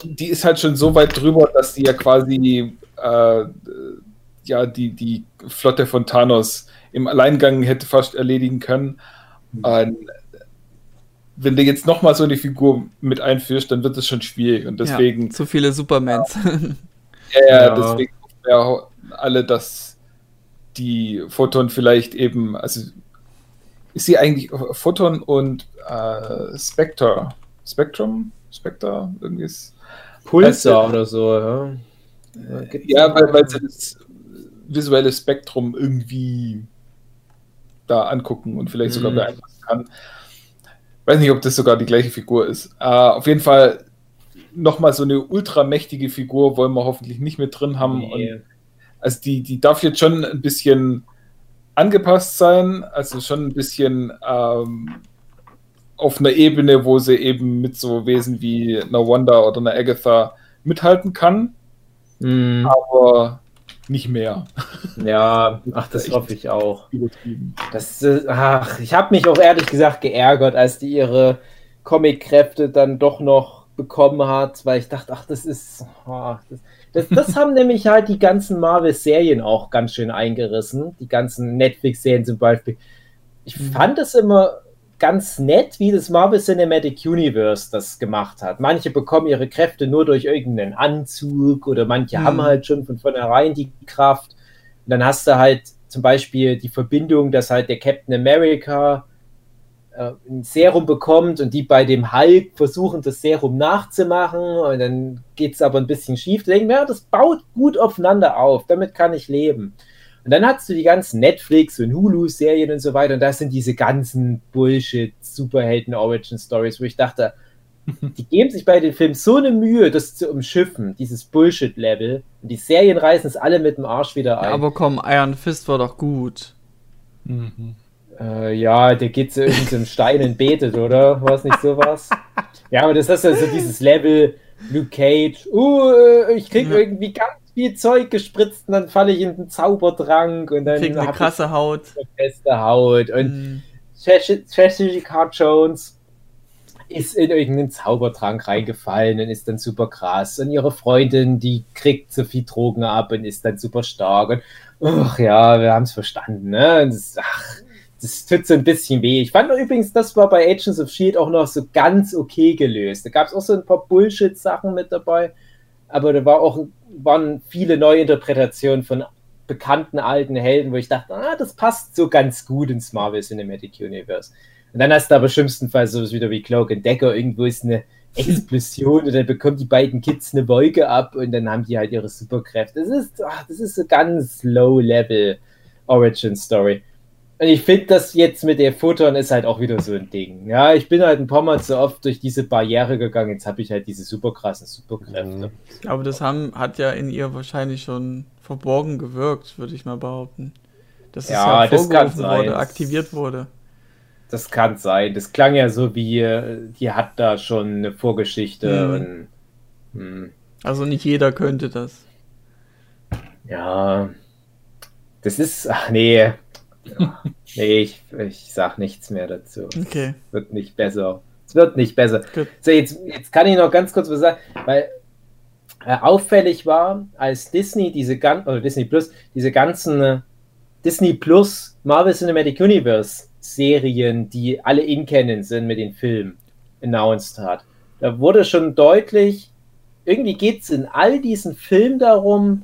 S4: die, die ist halt schon so weit drüber, dass die ja quasi äh, ja, die, die Flotte von Thanos im Alleingang hätte fast erledigen können. Und wenn du jetzt nochmal so eine Figur mit einführst, dann wird es schon schwierig. Und deswegen,
S3: ja, zu viele Supermans.
S4: ja, ja,
S2: Ja.
S4: deswegen hoffen wir auch alle, dass die Photon vielleicht eben, also ist sie eigentlich Photon und äh, Spectre, Spectrum? Spectre? Irgendwie ist.
S2: Pulsar oder so, ja. Ja,
S4: Ja, weil, weil sie das visuelle Spektrum irgendwie da angucken und vielleicht sogar
S2: Mhm.
S4: beeinflussen kann. Weiß nicht, ob das sogar die gleiche Figur ist. Äh, auf jeden Fall nochmal so eine ultramächtige Figur wollen wir hoffentlich nicht mit drin haben.
S2: Nee.
S4: Also die, die darf jetzt schon ein bisschen angepasst sein, also schon ein bisschen ähm, auf einer Ebene, wo sie eben mit so Wesen wie einer Wanda oder einer Agatha mithalten kann,
S2: Hm,
S4: aber nicht mehr.
S2: ja, ach, das hoffe ich auch.
S4: Übertrieben.
S2: Das, äh, ach, ich habe mich auch ehrlich gesagt geärgert, als die ihre Comic-Kräfte dann doch noch bekommen hat, weil ich dachte, ach, das ist. ach, das, das, das haben nämlich halt die ganzen Marvel-Serien auch ganz schön eingerissen. Die ganzen Netflix-Serien zum Beispiel. Ich fand es immer ganz nett, wie das Marvel Cinematic Universe das gemacht hat. Manche bekommen ihre Kräfte nur durch irgendeinen Anzug oder manche
S3: Mhm.
S2: haben halt schon von vornherein die Kraft. Und dann hast du halt zum Beispiel die Verbindung, dass halt der Captain America äh, ein Serum bekommt und die bei dem Hulk versuchen, das Serum nachzumachen und dann geht es aber ein bisschen schief. Da denken wir, ja, das baut gut aufeinander auf, damit kann ich leben. Und dann hast du die ganzen Netflix- und Hulu-Serien und so weiter und das sind diese ganzen Bullshit-Superhelden-Origin-Stories, wo ich dachte, die geben sich bei den Filmen so eine Mühe, das zu umschiffen, dieses Bullshit-Level. Und die Serien reißen es alle mit dem Arsch wieder ein.
S3: Ja, aber komm, Iron Fist war doch gut.
S2: Äh, ja, der geht zu irgendeinem Stein und betet, oder? War es nicht sowas? Ja, aber das ist ja so dieses Level, Luke Cage, uh, äh, ich krieg
S3: Ja.
S2: irgendwie ganz viel Zeug gespritzt und dann falle ich in den Zaubertrank und dann
S3: Kriegt eine krasse Haut.
S2: eine feste Haut. Und
S3: Mhm.
S2: Jessica Jones ist in irgendeinen Zaubertrank reingefallen und ist dann super krass. Und ihre Freundin, die kriegt so viel Drogen ab und ist dann super stark. Und ach ja, wir haben es verstanden. Ne? Und das, ach, das tut so ein bisschen weh. Ich fand übrigens, das war bei Agents of Shield auch noch so ganz okay gelöst. Da gab es auch so ein paar Bullshit-Sachen mit dabei, aber da war auch, waren viele Neuinterpretationen von bekannten alten Helden, wo ich dachte, ah, das passt so ganz gut ins Marvel Cinematic Universe. Und dann hast du aber schlimmstenfalls sowas wieder wie Cloak and Decker, irgendwo ist eine Explosion und dann bekommen die beiden Kids eine Wolke ab und dann haben die halt ihre Superkräfte. Das ist, ach, das ist so ganz low-level Origin Story. Und ich finde das jetzt mit der Photon ist halt auch wieder so ein Ding. Ja, ich bin halt ein paar Mal zu oft durch diese Barriere gegangen, jetzt habe ich halt diese super krassen Superkräfte.
S3: Mhm. Aber das haben, hat ja in ihr wahrscheinlich schon verborgen gewirkt, würde ich mal behaupten. Dass
S2: ja,
S3: es ja
S2: das
S3: wurde, aktiviert wurde.
S2: Das kann sein. Das klang ja so wie, die hat da schon eine Vorgeschichte. Mhm. Und,
S3: hm. Also nicht jeder könnte das.
S2: Ja. Das ist, ach nee. Nee, ich, ich sag nichts mehr dazu.
S3: Okay.
S2: Es wird nicht besser. Es wird nicht besser. Good. So, jetzt, jetzt kann ich noch ganz kurz was sagen, weil äh, auffällig war, als Disney diese ganzen, oder Disney Plus, diese ganzen äh, Disney Plus Marvel Cinematic Universe Serien, die alle in kennen sind mit den Filmen, announced hat. Da wurde schon deutlich, irgendwie geht es in all diesen Filmen darum,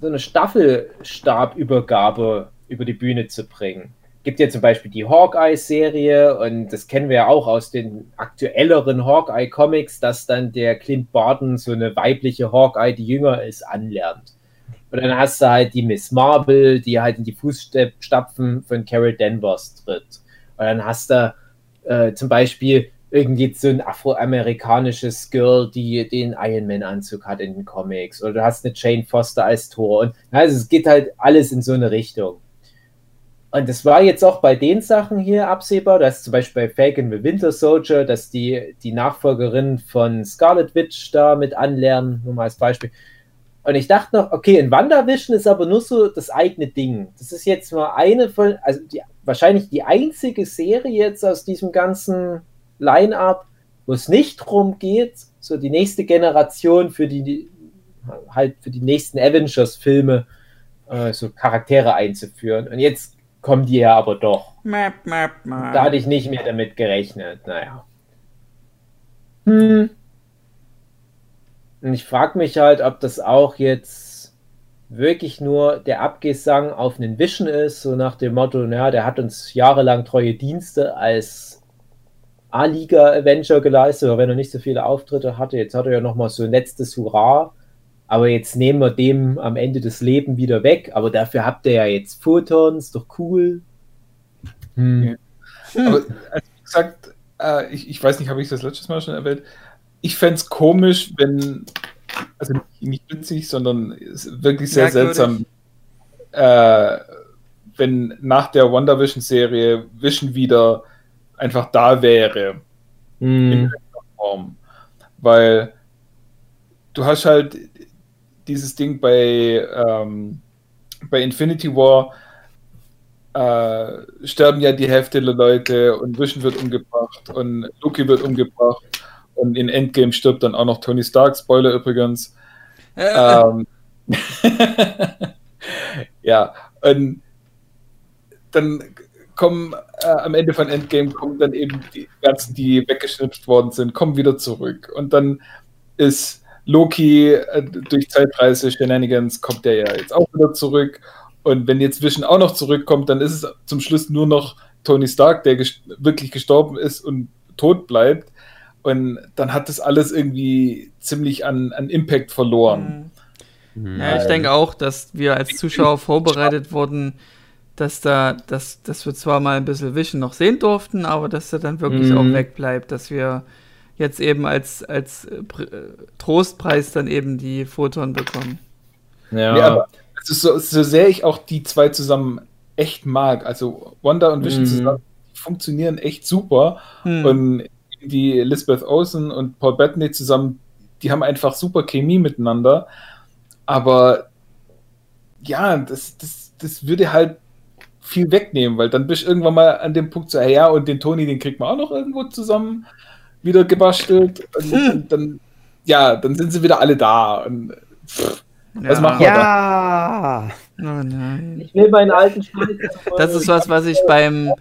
S2: so eine Staffelstabübergabe über die Bühne zu bringen. Gibt ja zum Beispiel die Hawkeye-Serie und das kennen wir ja auch aus den aktuelleren Hawkeye-Comics, dass dann der Clint Barton so eine weibliche Hawkeye, die jünger ist, anlernt. Und dann hast du halt die Miss Marvel, die halt in die Fußstapfen von Carol Danvers tritt. Und dann hast du äh, zum Beispiel irgendwie so ein afroamerikanisches Girl, die den Iron Man-Anzug hat in den Comics. Oder du hast eine Jane Foster als Tor. Und also es geht halt alles in so eine Richtung. Und das war jetzt auch bei den Sachen hier absehbar, dass zum Beispiel bei Falcon the Winter Soldier, dass die, die Nachfolgerin von Scarlet Witch da mit anlernen, nur mal als Beispiel. Und ich dachte noch, okay, in WandaVision ist aber nur so das eigene Ding. Das ist jetzt mal eine von, also die, wahrscheinlich die einzige Serie jetzt aus diesem ganzen Line-Up, wo es nicht darum geht, so die nächste Generation für die, halt für die nächsten Avengers-Filme äh, so Charaktere einzuführen. Und jetzt kommen die ja aber doch.
S3: Map, map, map.
S2: Da hatte ich nicht mehr damit gerechnet. Naja. Hm. Und ich frage mich halt, ob das auch jetzt wirklich nur der Abgesang auf einen Vision ist, so nach dem Motto, naja, der hat uns jahrelang treue Dienste als A-Liga-Avenger geleistet, aber wenn er nicht so viele Auftritte hatte, jetzt hat er ja nochmal so ein letztes Hurra, aber jetzt nehmen wir dem am Ende das Leben wieder weg, aber dafür habt ihr ja jetzt Photons, doch cool.
S4: Hm. Ja. Aber also, wie gesagt, äh, ich, ich weiß nicht, habe ich das letztes Mal schon erwähnt, ich fände es komisch, wenn, also nicht witzig, sondern wirklich sehr Merkwürdig. seltsam, äh, wenn nach der WandaVision-Serie Vision wieder einfach da wäre. Mm. In Form. Weil du hast halt dieses Ding bei, ähm, bei Infinity War, äh, sterben ja die Hälfte der Leute und Vision wird umgebracht und Loki wird umgebracht und in Endgame stirbt dann auch noch Tony Stark, Spoiler übrigens. ähm, ja, und dann kommen äh, am Ende von Endgame kommen dann eben die ganzen, die weggeschnipst worden sind, kommen wieder zurück. Und dann ist Loki äh, durch Zeitreise Shenanigans kommt der ja jetzt auch wieder zurück. Und wenn jetzt Vision auch noch zurückkommt, dann ist es zum Schluss nur noch Tony Stark, der gest wirklich gestorben ist und tot bleibt. Und dann hat das alles irgendwie ziemlich an, an Impact verloren.
S3: Mhm. Ja, ich denke auch, dass wir als Zuschauer vorbereitet wurden, dass da, dass, dass wir zwar mal ein bisschen Vision noch sehen durften, aber dass er dann wirklich mhm. auch wegbleibt, dass wir jetzt eben als, als äh, Trostpreis dann eben die Photon bekommen.
S4: Ja, ja aber so, so sehr ich auch die zwei zusammen echt mag, also Wanda und Vision mhm. zusammen funktionieren echt super mhm. und die Elizabeth Olsen und Paul Bettany zusammen, die haben einfach super Chemie miteinander. Aber ja, das, das, das würde halt viel wegnehmen, weil dann bist du irgendwann mal an dem Punkt so, ja, und den Toni, den kriegt man auch noch irgendwo zusammen wieder gebastelt. Und, hm. und dann, ja, dann sind sie wieder alle da. Und,
S1: pff, was ja. machen wir ja. da?
S3: Oh nein.
S2: Ich will meinen alten Scheiß.
S3: Das ist was, was ich beim.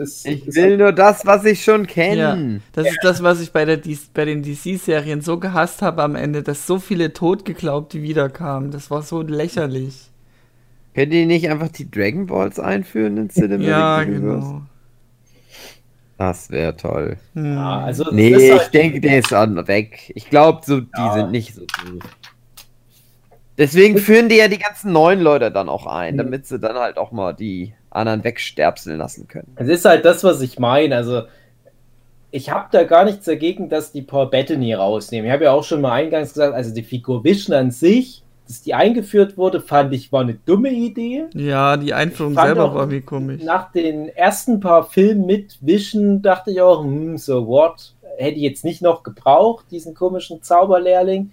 S4: Ist,
S1: Ich
S4: ist
S1: will nur das, was ich schon
S3: Ja,
S1: kenne.
S3: das ist das, was ich bei, der, bei den DC-Serien so gehasst habe am Ende, dass so viele Totgeglaubte wiederkamen. Das war so lächerlich.
S1: Könnt ihr nicht einfach die Dragon Balls einführen ins Cinematic
S3: Ja,
S1: Universe?
S3: genau.
S1: Das wäre toll.
S3: Hm.
S2: Ja, also
S1: Nee,
S2: ist
S1: ich
S2: halt-
S1: denke, der ist an weg. Ich glaube, so, die
S2: Ja.
S1: sind nicht so gut. Deswegen führen die ja die ganzen neuen Leute dann auch ein,
S2: Mhm.
S1: damit sie dann halt auch mal die anderen wegsterbseln lassen können.
S2: Es ist halt das, was ich meine. Also, ich habe da gar nichts dagegen, dass die Paul Bettany rausnehmen. Ich habe ja auch schon mal eingangs gesagt, also die Figur Vision an sich, dass die eingeführt wurde, fand ich war eine dumme Idee.
S3: Ja, die Einführung
S2: Ich
S3: selber war wie komisch.
S2: Nach den ersten paar Filmen mit Vision dachte ich auch, hm, so what? Hätte ich jetzt nicht noch gebraucht, diesen komischen Zauberlehrling.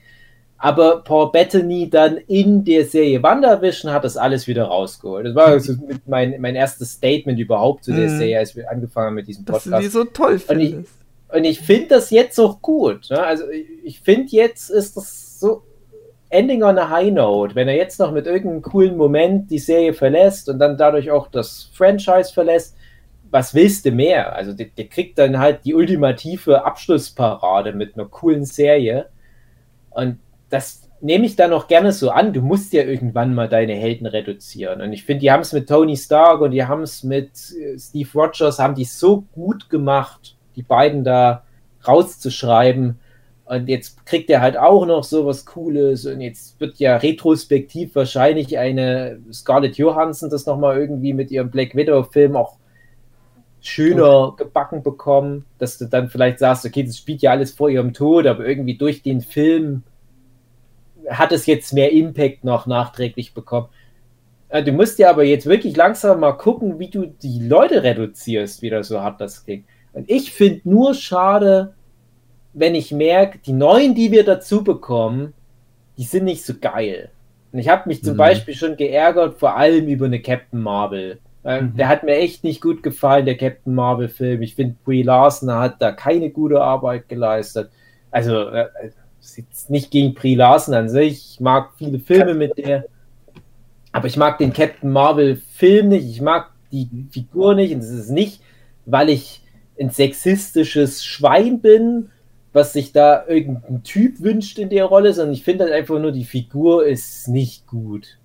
S2: Aber Paul Bettany dann in der Serie WandaVision hat das alles wieder rausgeholt. Das war so mit mein, mein erstes Statement überhaupt zu der
S3: Mhm.
S2: Serie, als wir angefangen haben mit diesem
S3: Dass du
S2: Podcast.
S3: die so toll
S2: Und ich-
S3: findest.
S2: Und ich finde das jetzt auch gut. Ne? Also ich, ich finde jetzt ist das so Ending on a High Note, wenn er jetzt noch mit irgendeinem coolen Moment die Serie verlässt und dann dadurch auch das Franchise verlässt. Was willst du mehr? Also der, der kriegt dann halt die ultimative Abschlussparade mit einer coolen Serie. Und das nehme ich dann auch gerne so an. Du musst ja irgendwann mal deine Helden reduzieren. Und ich finde, die haben es mit Tony Stark und die haben es mit äh, Steve Rogers, haben die so gut gemacht, die beiden da rauszuschreiben. Und jetzt kriegt er halt auch noch so was Cooles. Und jetzt wird ja retrospektiv wahrscheinlich eine Scarlett Johansson das nochmal irgendwie mit ihrem Black Widow-Film auch schöner gebacken bekommen, dass du dann vielleicht sagst, okay, das spielt ja alles vor ihrem Tod, aber irgendwie durch den Film hat es jetzt mehr Impact noch nachträglich bekommen. Äh, Du musst ja aber jetzt wirklich langsam mal gucken, wie du die Leute reduzierst, wieder so hart das klingt. Und ich finde nur schade, wenn ich merke, die neuen, die wir dazu bekommen, die sind nicht so geil. Und ich habe mich zum
S5: Mhm.
S2: Beispiel schon geärgert, vor allem über eine Captain Marvel. Äh,
S4: Mhm.
S2: Der hat mir echt nicht gut gefallen, der Captain Marvel-Film. Ich finde, Brie Larson hat da keine gute Arbeit geleistet. Also, äh, nicht gegen Brie Larson an sich. Ich mag viele Filme mit der. Aber ich mag den Captain Marvel-Film nicht. Ich mag die Figur nicht. Und es ist nicht, weil ich ein sexistisches Schwein bin, was sich da irgendein Typ wünscht in der Rolle, sondern ich finde halt einfach nur, die Figur ist nicht gut.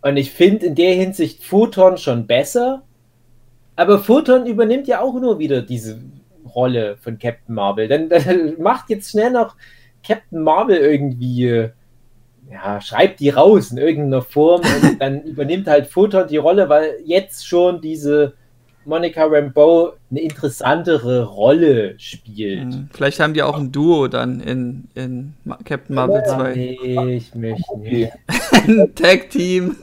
S2: Und ich finde in der Hinsicht Photon schon besser. Aber Photon übernimmt ja auch nur wieder diese Rolle von Captain Marvel. Dann, dann macht jetzt schnell noch Captain Marvel irgendwie, äh, ja, schreibt die raus in irgendeiner Form und dann übernimmt halt Photon die Rolle, weil jetzt schon diese Monica Rambeau eine interessantere Rolle spielt.
S3: Hm. Vielleicht haben die auch ein Duo dann in, in Captain Marvel 2.
S2: Nee, ich möchte nicht.
S3: Ein Tag-Team.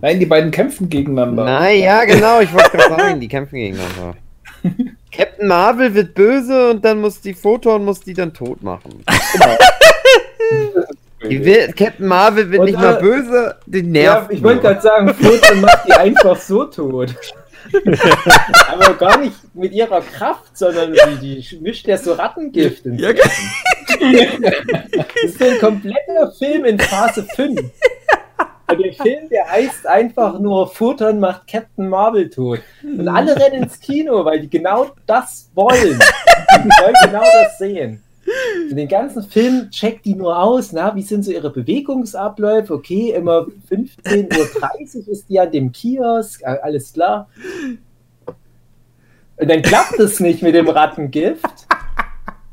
S4: Nein, die beiden kämpfen gegeneinander.
S1: Nein, ja, genau, ich wollte gerade sagen, die kämpfen gegeneinander. Captain Marvel wird böse und dann muss die Photon muss die dann tot machen. Die will, Captain Marvel wird
S2: Und,
S1: nicht mal
S2: äh,
S1: böse, die
S2: Ja,
S1: nervt.
S2: ich wollte gerade sagen, Photon macht die einfach so tot. Aber gar nicht mit ihrer Kraft, sondern die, die mischt ja so Rattengift ins
S3: Ja.
S2: Das ist so ein kompletter Film in Phase 5. Und der Film, der heißt einfach nur Photon macht Captain Marvel tot. Und alle rennen ins Kino, weil die genau das wollen. Die wollen genau das sehen. Und den ganzen Film checkt die nur aus, na, wie sind so ihre Bewegungsabläufe? Okay, immer 15.30 Uhr ist die an dem Kiosk, alles klar. Und dann klappt es nicht mit dem Rattengift.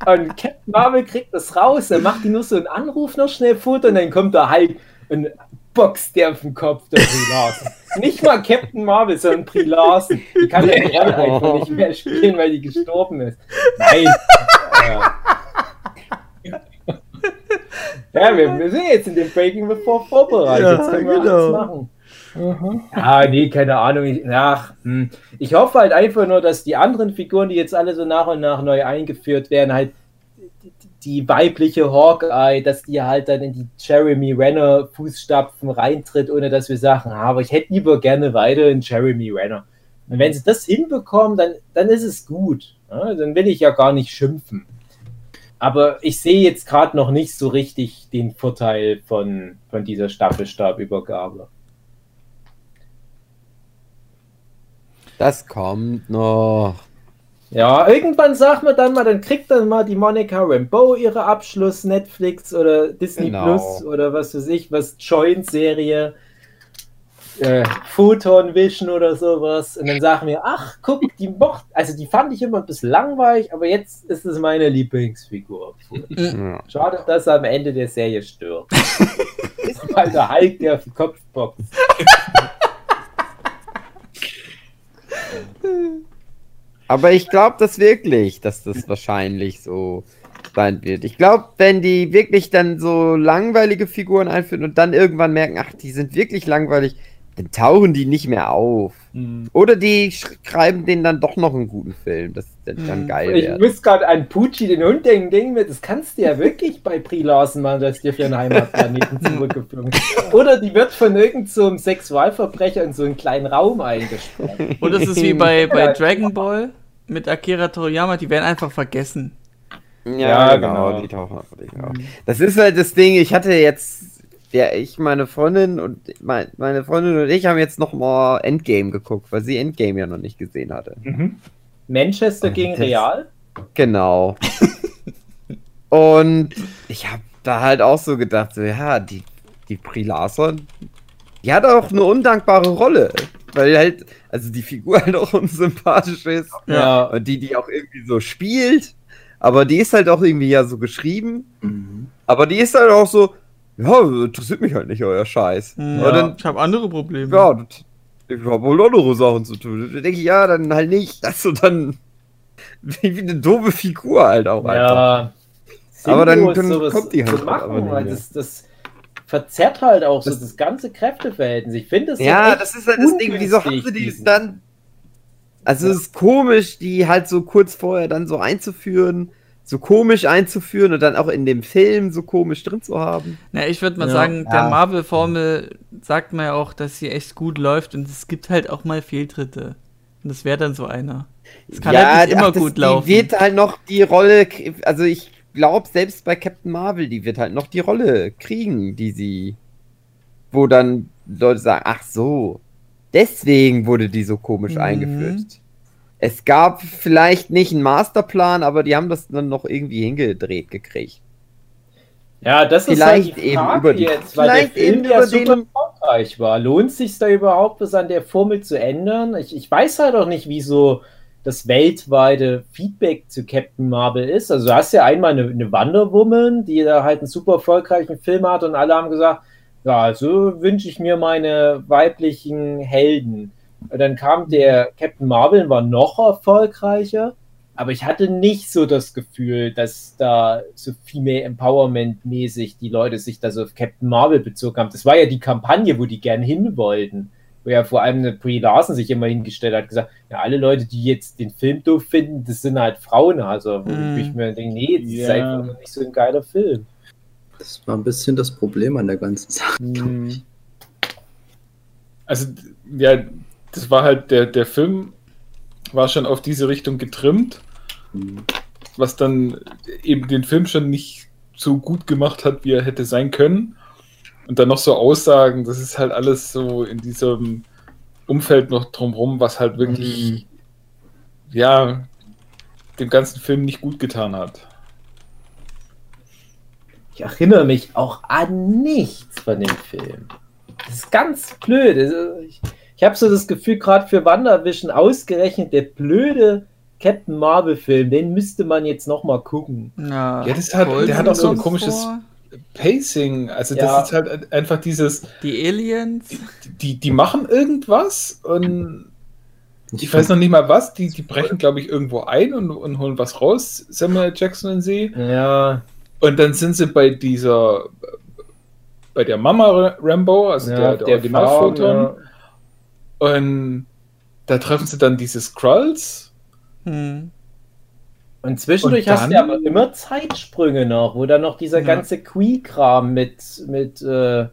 S2: Und Captain Marvel kriegt das raus, dann macht die nur so einen Anruf noch schnell Foto und dann kommt da halt und boxt der auf den Kopf, der Brie Larson. Nicht mal Captain Marvel, sondern Brie Larson. Die kann ja Rolle einfach nicht mehr spielen, weil die gestorben ist. Nein. Ja, wir, wir sind jetzt in dem Breaking Before vorbereitet.
S3: Ja,
S2: jetzt können wir
S3: genau.
S2: alles machen. Ja, nee, keine Ahnung. Ich, ach, hm. ich hoffe halt einfach nur, dass die anderen Figuren, die jetzt alle so nach und nach neu eingeführt werden, halt die, die weibliche Hawkeye, dass die halt dann in die Jeremy Renner Fußstapfen reintritt, ohne dass wir sagen, ah, aber ich hätte lieber gerne weiter in Jeremy Renner. Und wenn sie das hinbekommen, dann, dann ist es gut. Ja, dann will ich ja gar nicht schimpfen. Aber ich sehe jetzt gerade noch nicht so richtig den Vorteil von, von dieser Staffelstabübergabe.
S1: Das kommt noch.
S2: Ja, irgendwann sagt man dann mal, dann kriegt dann mal die Monica Rambeau ihre Abschluss Netflix oder Disney
S1: Genau.
S2: Plus oder was weiß ich, was Joint-Serie, äh, Photon Vision oder sowas. Und dann sagen wir, ach, guck, die mocht, also die fand ich immer ein bisschen langweilig, aber jetzt ist es meine Lieblingsfigur.
S1: Ja.
S2: Schade, dass er am Ende der Serie stirbt. ist mal der Hulk, der auf den Kopf boxt.
S1: Aber ich glaube das wirklich, dass das wahrscheinlich so sein wird. Ich glaube, wenn die wirklich dann so langweilige Figuren einführen und dann irgendwann merken, ach, die sind wirklich langweilig, dann tauchen die nicht mehr auf.
S4: Mhm.
S1: Oder die sch- schreiben denen dann doch noch einen guten Film. Das wird dann
S3: Mhm.
S1: geil
S2: Ich
S1: werden.
S2: muss gerade an Pucci, den Hund, denken, denken mir, das kannst du ja wirklich bei Brie Larson machen, dass dir für einen Heimatplaneten zurückgeflogen ist. Oder die wird von irgendeinem so einem Sexualverbrecher in so einen kleinen Raum eingesperrt.
S3: Und es ist wie bei, bei Dragon Ball mit Akira Toriyama, die werden einfach vergessen.
S1: Ja,
S2: Ja,
S1: genau,
S2: genau.
S1: die tauchen einfach nicht auf. Das ist halt das Ding, ich hatte jetzt, ja, ich, meine Freundin und mein, meine Freundin und ich haben jetzt noch mal Endgame geguckt, weil sie Endgame ja noch nicht gesehen hatte.
S4: Mhm.
S2: Manchester gegen
S1: Das-
S2: Real?
S1: Genau. und ich habe da halt auch so gedacht, so, ja, die, die Brie Larson, die hat auch eine undankbare Rolle. Weil halt, also die Figur halt auch unsympathisch ist.
S2: Ja.
S1: Und die, die auch irgendwie so spielt. Aber die ist halt auch irgendwie ja so geschrieben.
S5: Mhm.
S1: Aber die ist halt auch so, ja, interessiert mich halt nicht euer Scheiß. Aber dann,
S3: Ich habe andere Probleme.
S1: ja, das, ich habe wohl andere Sachen zu tun. Da denke ich, ja, dann halt nicht. Das ist so dann wie, eine doofe Figur halt auch einfach.
S2: Ja.
S1: Aber dann- dann
S2: sowas
S1: kommt die halt
S2: machen,
S1: mehr.
S2: das, das verzerrt halt auch
S1: Das-
S2: so das ganze Kräfteverhältnis. Ich finde das so
S1: Ja,
S2: echt
S1: das ist halt das Ding, wieso haben sie die dann. Also es ist komisch, die halt so kurz vorher dann so einzuführen, so komisch einzuführen und dann auch in dem Film so komisch drin zu haben.
S3: Na, ich würde mal
S2: Ja.
S3: sagen, der
S1: Ja.
S3: Marvel-Formel sagt man ja auch, dass sie echt gut läuft und es gibt halt auch mal Fehltritte. Und das wäre dann so einer. Es kann halt nicht immer
S1: ach, das-
S3: gut laufen.
S1: Die wird halt noch die Rolle, also ich glaube selbst bei Captain Marvel, die wird halt noch die Rolle kriegen, die sie, wo dann Leute sagen, ach so, deswegen wurde die so komisch
S3: Mhm.
S1: eingeführt. Es gab vielleicht nicht einen Masterplan, aber die haben das dann noch irgendwie hingedreht gekriegt.
S2: Ja, das ist
S1: Vielleicht
S2: halt die
S1: eben
S2: Frage
S1: über die-
S2: jetzt, weil der Film
S1: eben
S2: ja super
S1: den-
S2: erfolgreich war. Lohnt sich da überhaupt was an der Formel zu ändern? Ich, ich weiß halt auch nicht, wieso das weltweite Feedback zu Captain Marvel ist. Also du hast ja einmal eine, eine Wonder Woman, die da halt einen super erfolgreichen Film hat und alle haben gesagt, ja, so wünsche ich mir meine weiblichen Helden. Und dann kam der Captain Marvel und war noch erfolgreicher. Aber ich hatte nicht so das Gefühl, dass da so Female Empowerment-mäßig die Leute sich da so auf Captain Marvel bezogen haben. Das war ja die Kampagne, wo die gern hin wollten. Wo ja vor allem eine Brie Larson sich immer hingestellt hat, gesagt, ja, alle Leute, die jetzt den Film doof finden, das sind halt Frauen. Also, wo
S3: Mm.
S2: ich mir denke, nee, das ist
S4: Ja.
S2: einfach nur nicht so ein geiler Film.
S5: Das war ein bisschen das Problem an der ganzen Sache.
S4: Also, ja, das war halt, der, der Film war schon auf diese Richtung getrimmt,
S5: Mhm.
S4: was dann eben den Film schon nicht so gut gemacht hat, wie er hätte sein können. Und dann noch so Aussagen, das ist halt alles so in diesem Umfeld noch drumherum, was halt wirklich, ja, dem ganzen Film nicht gut getan hat.
S2: Ich erinnere mich auch an nichts von dem Film. Das ist ganz blöd. Also ich ich habe so das Gefühl, gerade für WandaVision ausgerechnet der blöde Captain Marvel-Film, den müsste man jetzt nochmal gucken.
S3: Ja,
S4: Ja, das hat- der hat auch so ein komisches-
S3: vor,
S4: Pacing, also
S2: Ja.
S4: das ist halt einfach dieses,
S3: Die Aliens.
S4: die, die machen irgendwas und ich weiß noch nicht mal was, die, die brechen, glaube ich, irgendwo ein und, und holen was raus, Samuel Jackson und sie.
S2: Ja,
S4: Und dann sind sie bei dieser, bei der Mama Rambo, also
S2: ja
S4: der, der, Originalphoton.
S2: Farm,
S4: Und da treffen sie dann diese Skrulls.
S3: Hm.
S2: Und zwischendurch
S4: Und
S2: hast du aber immer Zeitsprünge noch, wo dann noch dieser
S3: Ja.
S2: ganze Quee-Kram mit, mit äh,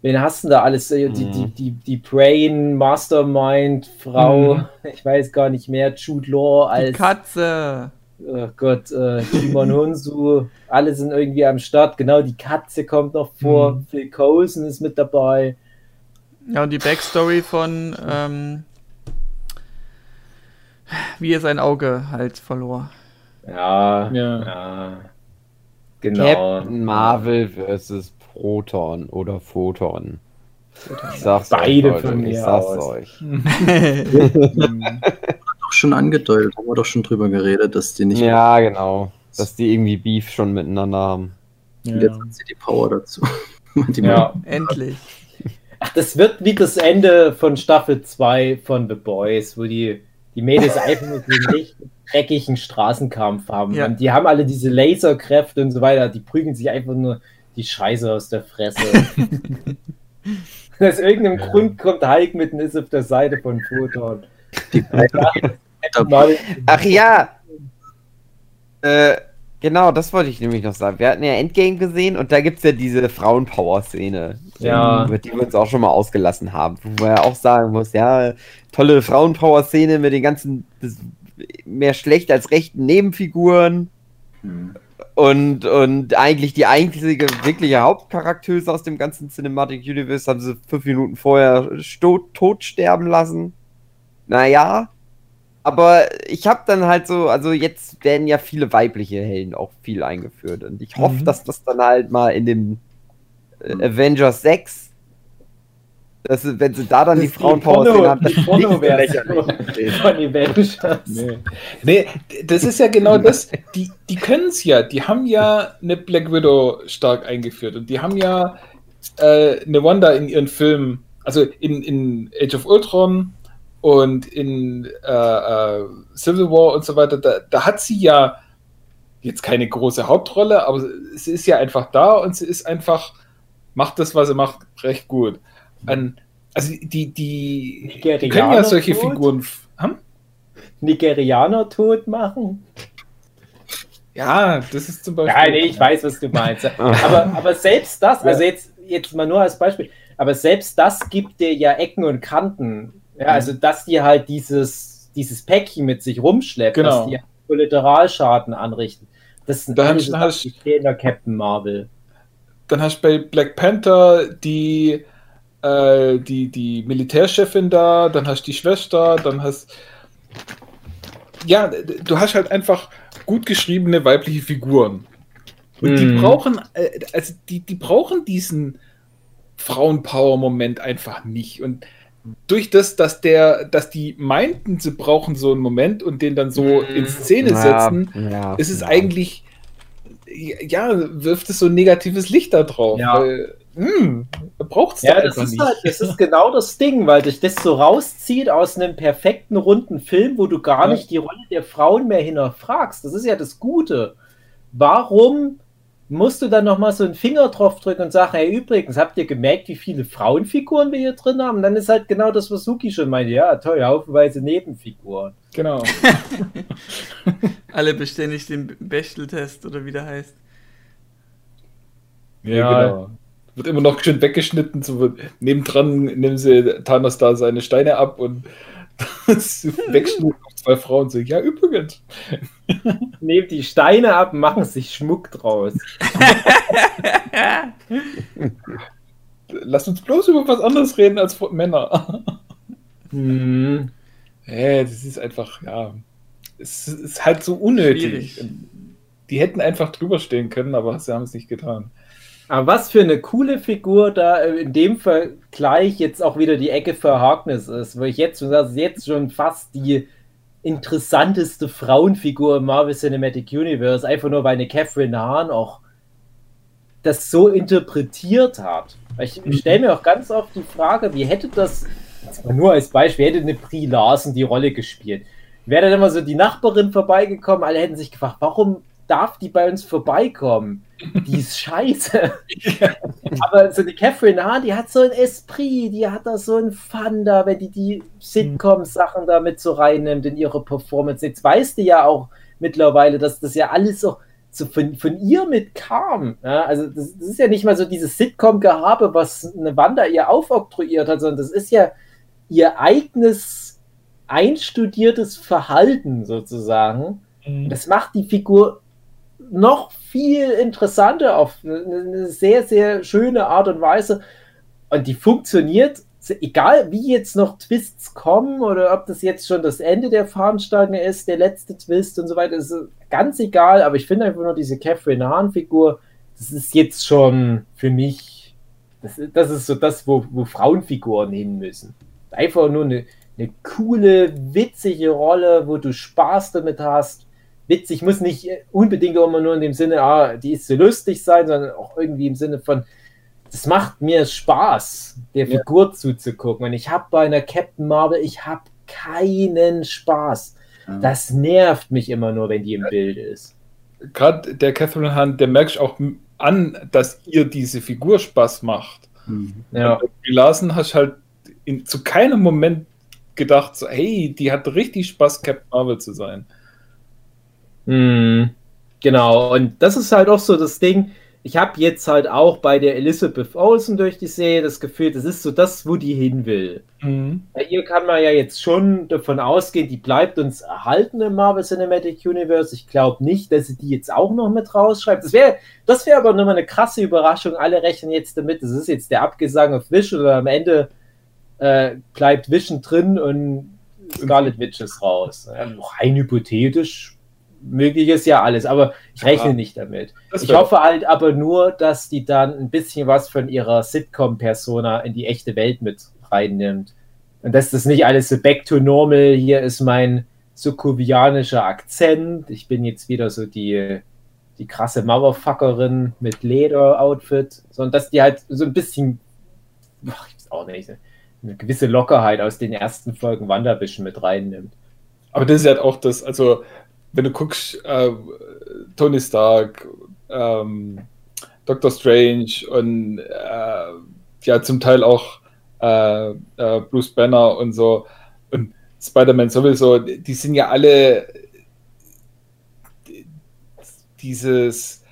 S2: wen hast du denn da alles? Äh, Die,
S1: Mhm.
S2: die, die, die Brain, Mastermind, Frau,
S4: Mhm.
S2: ich weiß gar nicht mehr, Jude Law
S3: Die
S2: als.
S3: Katze.
S2: oh Gott, äh, Timon Hunsu, alle sind irgendwie am Start. Genau, die Katze kommt noch vor.
S4: Mhm.
S2: Phil Coulson ist mit dabei.
S3: Ja, und die Backstory von, ähm, wie er sein Auge halt verlor.
S2: Ja,
S4: Ja.
S2: ja. Genau.
S1: Captain Marvel versus Proton oder Photon. Ich sag's
S2: Beide
S1: euch, Leute,
S2: von
S1: ich
S2: mir
S1: sag's
S2: aus.
S1: euch.
S5: Doch schon angedeutet, haben wir doch schon drüber geredet, dass die nicht.
S1: Ja, genau. Dass die irgendwie Beef schon miteinander haben.
S5: Und jetzt hat sie die Power dazu. die
S2: Ja.
S3: Endlich.
S2: Ach, das wird wie das Ende von Staffel 2 von The Boys, wo die, die Mädels einfach nur richtig dreckigen Straßenkampf haben.
S3: Ja.
S2: Und die haben alle diese Laserkräfte und so weiter. Die prügeln sich einfach nur die Scheiße aus der Fresse. Aus irgendeinem
S4: Ja.
S2: Grund kommt Hulk mit und ist auf der Seite von Photon.
S1: Ach ja! Äh, genau, das wollte ich nämlich noch sagen. Wir hatten ja Endgame gesehen und da gibt's ja diese Frauenpower-Szene,
S2: Ja.
S1: über die wir uns auch schon mal ausgelassen haben. Wo man ja auch sagen muss, ja, tolle Frauenpower-Szene mit den ganzen mehr schlecht als rechten Nebenfiguren.
S5: Hm.
S1: Und, und eigentlich die einzige wirkliche Hauptcharakteuse aus dem ganzen Cinematic Universe haben sie fünf Minuten vorher tot sterben lassen. Naja. Aber ich habe dann halt so, also jetzt werden ja viele weibliche Helden auch viel eingeführt. Und ich hoffe,
S4: Mhm.
S1: dass das dann halt mal in dem äh, Avengers 6, dass, wenn sie da dann die
S2: Das ist die
S1: Frauenpower
S2: Porno-
S1: haben,
S2: die
S1: das
S2: Porno-Version von Avengers.
S4: Nee. nee, das ist ja genau das. Die, die können es ja. Die haben ja eine Black Widow stark eingeführt und die haben ja äh, eine Wanda in ihren Filmen, also in, in Age of Ultron und in äh, äh, Civil War und so weiter, da, da hat sie ja jetzt keine große Hauptrolle, aber sie ist ja einfach da und sie ist einfach, macht das, was sie macht, recht gut. An, also die, die, die können ja solche
S2: tot?
S4: Figuren. Hm?
S2: Nigerianer tot machen?
S4: Ja, das ist zum Beispiel.
S2: Ja, nee, ich weiß, was du meinst. Aber, aber selbst das, also jetzt, jetzt mal nur als Beispiel, aber selbst das gibt dir ja Ecken und Kanten. Ja, also dass die halt dieses, dieses Päckchen mit sich rumschleppt,
S4: Genau.
S2: dass die Kollateralschaden anrichten. Das sind
S4: Da
S2: alles
S4: hast-
S2: der Captain Marvel.
S4: Dann hast du bei Black Panther die, äh, die, die Militärchefin da, dann hast du die Schwester, dann hast. Ja, du hast halt einfach gut geschriebene weibliche Figuren. Und die
S2: Mhm.
S4: brauchen, äh, also die, die brauchen diesen Frauenpower-Moment einfach nicht. Und durch das, dass der, dass die meinten, sie brauchen so einen Moment und den dann so
S2: Mhm.
S4: in Szene setzen,
S1: ja,
S4: ist es
S1: ja.
S4: eigentlich, ja, wirft es so ein negatives Licht da drauf.
S2: Ja.
S4: Weil, hm, braucht es
S2: Ja,
S4: da
S2: das ist,
S4: nicht.
S2: halt, das ist genau das Ding, weil dich das so rauszieht aus einem perfekten runden Film, wo du gar
S4: Ja.
S2: nicht die Rolle der Frauen mehr hinterfragst. Das ist ja das Gute. Warum musst du dann nochmal so einen Finger drauf drücken und sagen, hey, übrigens, habt ihr gemerkt, wie viele Frauenfiguren wir hier drin haben? Und dann ist halt genau das, was Suki schon meinte. Ja, toll, haufenweise Nebenfiguren.
S4: Genau.
S3: Alle bestehen nicht den Bechteltest oder wie der heißt.
S4: Ja, genau. Wird immer noch schön weggeschnitten. So, nebendran nehmen sie Thanos da seine Steine ab und so wegschnitten zwei Frauen. So, ja, übrigens.
S2: Nehmen die Steine ab machen sich Schmuck draus.
S4: Lass uns bloß über was anderes reden als Männer.
S2: Hm.
S4: Hey, das ist einfach, ja. Es ist halt so unnötig.
S3: Schwierig.
S4: Die hätten einfach drüber stehen können, aber sie haben es nicht getan.
S2: Aber was für eine coole Figur da äh, in dem Vergleich jetzt auch wieder die Ecke für Harkness ist, wo ich jetzt schon sage, jetzt schon fast die interessanteste Frauenfigur im Marvel Cinematic Universe, einfach nur weil eine Catherine Hahn auch das so interpretiert hat. Ich stelle mir auch ganz oft die Frage, wie hätte das, nur als Beispiel, hätte eine Brie Larson die Rolle gespielt? Wäre dann immer so die Nachbarin vorbeigekommen, alle hätten sich gefragt, warum darf die bei uns vorbeikommen? Die ist scheiße. Aber so die Catherine Hahn, die hat so ein Esprit, die hat da so ein Fun da, wenn die die Sitcom-Sachen da mit so reinnimmt in ihre Performance. Jetzt weißt du ja auch mittlerweile, dass das ja alles so, so von, von ihr mit kam. Ja, also das, das ist ja nicht mal so dieses Sitcom-Gehabe, was eine Wanda ihr aufoktroyiert hat, sondern das ist ja ihr eigenes einstudiertes Verhalten sozusagen, Mhm. Das macht die Figur noch viel interessanter auf eine sehr, sehr schöne Art und Weise. Und die funktioniert, egal wie jetzt noch Twists kommen oder ob das jetzt schon das Ende der Fahnenstange ist, der letzte Twist und so weiter, ist ganz egal. Aber ich finde einfach nur diese Catherine Hahn-Figur, das ist jetzt schon für mich, das, das ist so das, wo, wo Frauenfiguren hin müssen. Einfach nur eine, eine coole, witzige Rolle, wo du Spaß damit hast witzig muss nicht unbedingt immer nur in dem Sinne, ah, die ist so lustig sein, sondern auch irgendwie im Sinne von, das macht mir Spaß, der ja. Figur zuzugucken. Und ich habe bei einer Captain Marvel, ich habe keinen Spaß. Ja. Das nervt mich immer nur, wenn die im Bild ist.
S4: Gerade der Catherine Hunt, der merkt auch an, dass ihr diese Figur Spaß macht. Mhm. Ja. Larsen hast halt in, zu keinem Moment gedacht, so, hey, die hat richtig Spaß, Captain Marvel zu sein.
S2: Mhm. Genau, und das ist halt auch so das Ding. Ich habe jetzt halt auch bei der Elizabeth Olsen durch die Serie das Gefühl, das ist so das, wo die hin will. Mhm. Bei ihr kann man ja jetzt schon davon ausgehen, die bleibt uns erhalten im Marvel Cinematic Universe. Ich glaube nicht, dass sie die jetzt auch noch mit rausschreibt. Das wäre das wär aber nochmal eine krasse Überraschung. Alle rechnen jetzt damit, das ist jetzt der Abgesang auf Vision oder am Ende äh, bleibt Vision drin und Scarlet Witch ist raus. Ja, rein hypothetisch möglich ist ja alles, aber ich rechne ja, nicht damit. Ich hoffe halt aber nur, dass die dann ein bisschen was von ihrer Sitcom-Persona in die echte Welt mit reinnimmt. Und dass das nicht alles so back to normal, hier ist mein sukubianischer Akzent, ich bin jetzt wieder so die, die krasse Motherfuckerin mit Leder-Outfit, sondern dass die halt so ein bisschen, ach, ich weiß auch nicht, eine gewisse Lockerheit aus den ersten Folgen WandaVision mit reinnimmt.
S4: Aber das ist halt auch das, also wenn du guckst, äh, Tony Stark, ähm, Doctor Strange und äh, ja, zum Teil auch äh, äh Bruce Banner und so und Spider-Man sowieso, die sind ja alle dieses,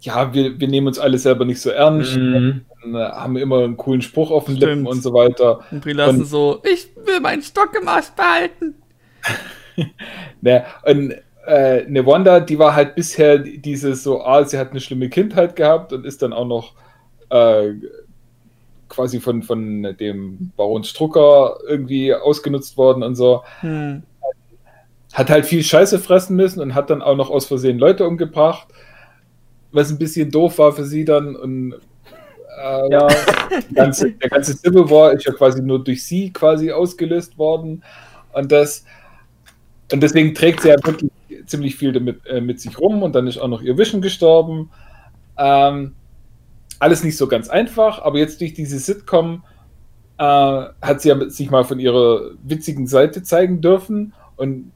S4: ja, wir, wir nehmen uns alle selber nicht so ernst, mhm. und, äh, haben immer einen coolen Spruch auf den Lippen und so weiter.
S3: Und Brie lassen so, ich will meinen Stock im Arsch behalten.
S4: ne, und äh, eine Wanda, die war halt bisher diese so, ah, sie hat eine schlimme Kindheit gehabt und ist dann auch noch äh, quasi von, von dem Baron Strucker irgendwie ausgenutzt worden und so. Hm. Hat halt viel Scheiße fressen müssen und hat dann auch noch aus Versehen Leute umgebracht, was ein bisschen doof war für sie dann und äh, ja. ganze, der ganze Civil War ist ja quasi nur durch sie quasi ausgelöst worden und das und deswegen trägt sie ja wirklich ziemlich viel damit, äh, mit sich rum und dann ist auch noch ihr Vision gestorben. Ähm, alles nicht so ganz einfach, aber jetzt durch diese Sitcom äh, hat sie ja sich mal von ihrer witzigen Seite zeigen dürfen und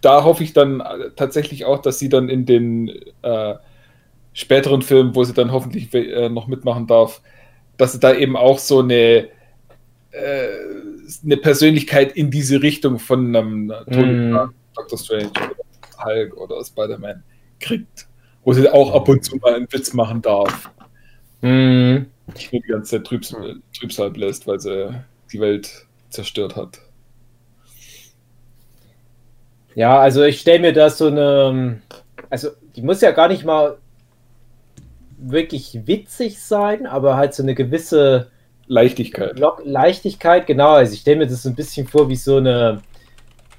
S4: da hoffe ich dann äh, tatsächlich auch, dass sie dann in den äh, späteren Filmen, wo sie dann hoffentlich äh, noch mitmachen darf, dass sie da eben auch so eine, äh, eine Persönlichkeit in diese Richtung von einem Tony mm. Doctor Strange Hulk oder Spider-Man kriegt, wo sie auch ab und zu mal einen Witz machen darf. Mhm. Nicht die ganze Zeit Trübs Trübsal bläst, weil sie die Welt zerstört hat.
S2: Ja, also ich stelle mir das so eine, also die muss ja gar nicht mal wirklich witzig sein, aber halt so eine gewisse
S4: Leichtigkeit.
S2: Leichtigkeit, genau. Also ich stelle mir das so ein bisschen vor wie so eine,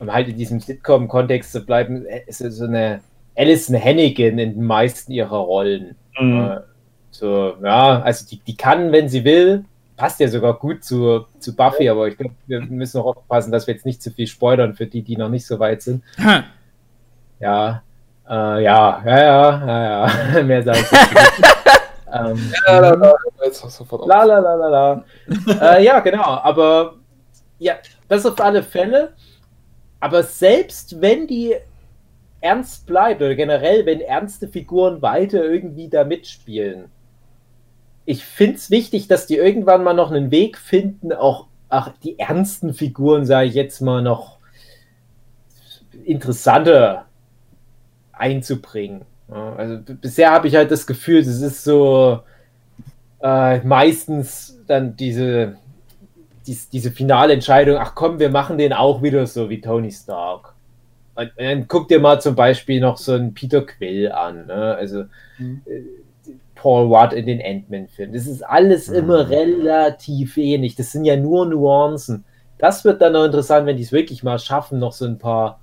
S2: um halt in diesem Sitcom-Kontext zu bleiben, äh, ist so eine Alison Hannigan in den meisten ihrer Rollen. Mhm. So, ja, also die, die kann, wenn sie will, passt ja sogar gut zu, zu Buffy, aber ich glaube, wir müssen noch aufpassen, dass wir jetzt nicht zu viel spoilern für die, die noch nicht so weit sind. Hm. Ja, äh, ja, ja, ja, ja, ja, mehr sage ich nicht. ähm, ja, la, la, la, la, la, la, la. äh, ja, genau, aber ja, das auf alle Fälle. Aber selbst wenn die ernst bleibt oder generell, wenn ernste Figuren weiter irgendwie da mitspielen, ich finde es wichtig, dass die irgendwann mal noch einen Weg finden, auch ach, die ernsten Figuren, sage ich jetzt mal, noch interessanter einzubringen. also bisher habe ich halt das Gefühl, es ist so äh, meistens dann diese dies, diese finale Entscheidung, ach komm, wir machen den auch wieder so wie Tony Stark. Und dann guck dir mal zum Beispiel noch so einen Peter Quill an, ne? also
S3: Mhm.
S2: äh, Paul Rudd in den Ant-Man-Filmen. Das ist alles
S1: Mhm.
S2: immer relativ ähnlich. Das sind ja nur Nuancen. Das wird dann noch interessant, wenn die es wirklich mal schaffen, noch so ein paar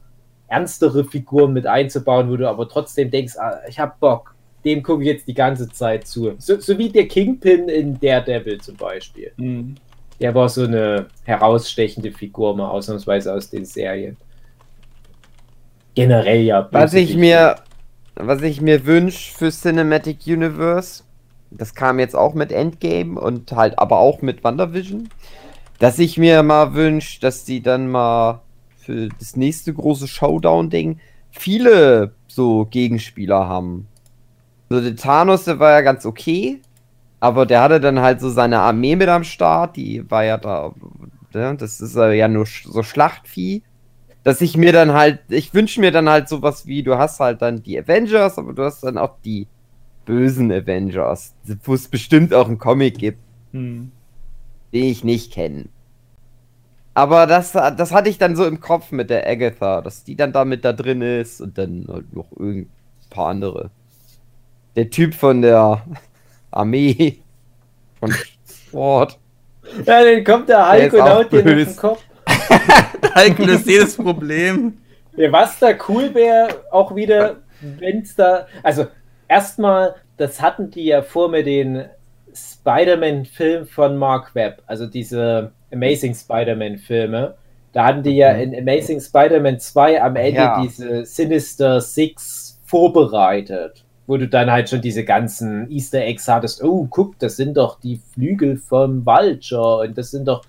S2: ernstere Figuren mit einzubauen, wo du aber trotzdem denkst, ah, ich hab Bock. Dem gucke ich jetzt die ganze Zeit zu. So, so wie der Kingpin in Daredevil zum Beispiel.
S4: Mhm.
S2: Der war so eine herausstechende Figur, mal ausnahmsweise aus den Serien. Generell ja.
S1: Was ich
S2: Bösewichte.
S1: mir, was ich mir wünsche für Cinematic Universe, das kam jetzt auch mit Endgame und halt aber auch mit WandaVision, dass ich mir mal wünsche, dass die dann mal für das nächste große Showdown-Ding viele so Gegenspieler haben. So der Thanos, der war ja ganz okay, aber der hatte dann halt so seine Armee mit am Start, die war ja da, ne, das ist ja nur so Schlachtvieh dass ich mir dann halt, ich wünsche mir dann halt sowas wie, du hast halt dann die Avengers, aber du hast dann auch die bösen Avengers, wo es bestimmt auch einen Comic gibt,
S4: Mhm.
S1: den ich nicht kenne. Aber das, das hatte ich dann so im Kopf mit der Agatha, dass die dann da mit da drin ist und dann halt noch irgend paar andere. Der Typ von der Armee von Sport.
S2: Ja, dann kommt der
S1: Der
S2: Hulk
S1: ist
S2: und haut dir den Kopf.
S3: Hulk löst jedes Problem.
S2: Ja, was da cool wäre, auch wieder, wenn es da. Also, erstmal, das hatten die ja vor mit den Spider-Man-Filmen von Mark Webb, also diese Amazing Spider-Man-Filme. Da hatten die ja in Amazing Spider-Man 2 am Ende
S1: Ja.
S2: diese Sinister Six vorbereitet, wo du dann halt schon diese ganzen Easter Eggs hattest. Oh, guck, das sind doch die Flügel vom Vulture und das sind doch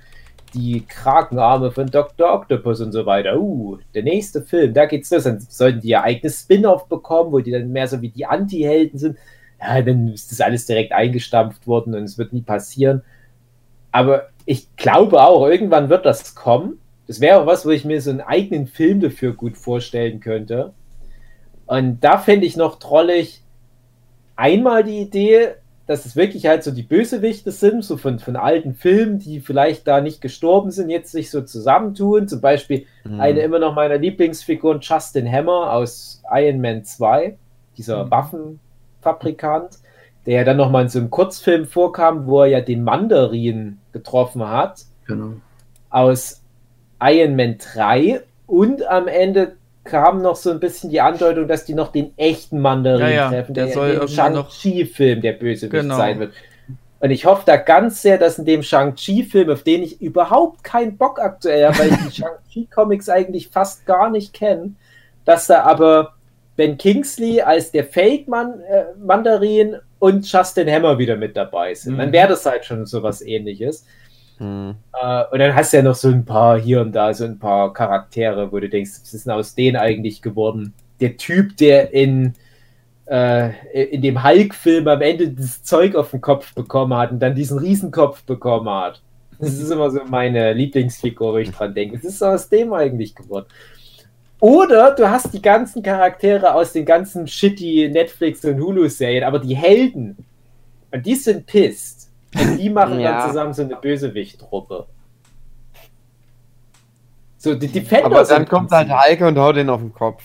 S2: die Krakenarme von Dr. Octopus und so weiter. Uh, der nächste Film, da geht's los. Dann sollten die ihr eigenes Spin-off bekommen, wo die dann mehr so wie die Anti-Helden sind. Ja, dann ist das alles direkt eingestampft worden und es wird nie passieren. Aber ich glaube auch, irgendwann wird das kommen. Das wäre auch was, wo ich mir so einen eigenen Film dafür gut vorstellen könnte. Und da fände ich noch trollig einmal die Idee, dass es wirklich halt so die Bösewichte sind, so von, von alten Filmen, die vielleicht da nicht gestorben sind, jetzt sich so zusammentun. Zum Beispiel
S1: Mhm.
S2: eine immer noch meiner Lieblingsfiguren, Justin Hammer aus Iron Man 2, dieser
S4: Mhm.
S2: Waffenfabrikant, der ja dann nochmal in so einem Kurzfilm vorkam, wo er ja den Mandarin getroffen hat
S5: Genau.
S2: aus Iron Man 3 und am Ende kam noch so ein bisschen die Andeutung, dass die noch den echten Mandarin
S3: Ja, ja,
S2: treffen,
S3: der
S2: der,
S3: soll noch-
S2: Shang-Chi-Film der Bösewicht
S3: Genau.
S2: sein wird. Und ich hoffe da ganz sehr, dass in dem Shang-Chi-Film, auf den ich überhaupt keinen Bock aktuell habe, weil ich die Shang-Chi-Comics eigentlich fast gar nicht kenne, dass da aber Ben Kingsley als der Fake-Mandarin und Justin Hammer wieder mit dabei sind. Dann
S4: Mhm.
S2: wäre das halt schon so was ähnliches. Äh, und dann hast du ja noch so ein paar hier und da, so ein paar Charaktere, wo du denkst, was ist denn aus denen eigentlich geworden? Der Typ, der in, äh, in dem Hulk-Film am Ende das Zeug auf den Kopf bekommen hat und dann diesen Riesenkopf bekommen hat. Das ist immer so meine Lieblingsfigur, wo ich dran denke. Was ist aus dem eigentlich geworden? Oder du hast die ganzen Charaktere aus den ganzen shitty Netflix- und Hulu-Serien, aber die Helden, und die sind pissed. Und die machen
S1: Ja.
S2: dann zusammen so eine Bösewicht-Truppe. So, die Defender
S1: Aber dann kommt halt. Heike und haut den auf den Kopf.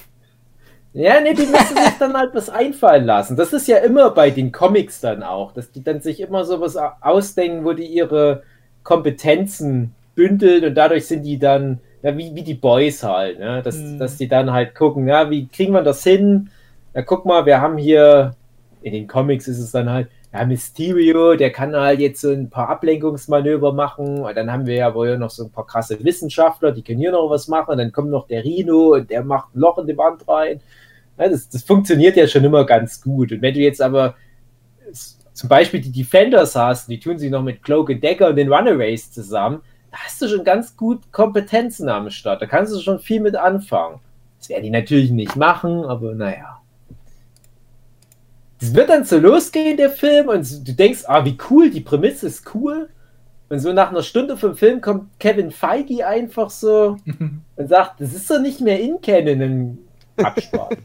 S2: Ja, nee, die müssen sich dann halt was einfallen lassen. Das ist ja immer bei den Comics dann auch, dass die dann sich immer sowas ausdenken, wo die ihre Kompetenzen bündeln und dadurch sind die dann, ja, wie, wie die Boys halt, ne? dass,
S3: Mhm.
S2: dass die dann halt gucken, ja, wie kriegen wir das hin? Ja, guck mal, wir haben hier, in den Comics ist es dann halt, ja, Mysterio, der kann halt jetzt so ein paar Ablenkungsmanöver machen. Und dann haben wir ja wohl noch so ein paar krasse Wissenschaftler, die können hier noch was machen. Und dann kommt noch der Rhino und der macht ein Loch in die Wand rein. Ja, das, das funktioniert ja schon immer ganz gut. Und wenn du jetzt aber zum Beispiel die Defenders hast, die tun sich noch mit Cloak and Decker und den Runaways zusammen, da hast du schon ganz gut Kompetenzen am Start. Da kannst du schon viel mit anfangen. Das werden die natürlich nicht machen, aber naja. Das wird dann so losgehen, der Film, und du denkst, ah, wie cool, die Prämisse ist cool. Und so nach einer Stunde vom Film kommt Kevin Feige einfach so und sagt, das ist doch nicht mehr in Canon im Abspann.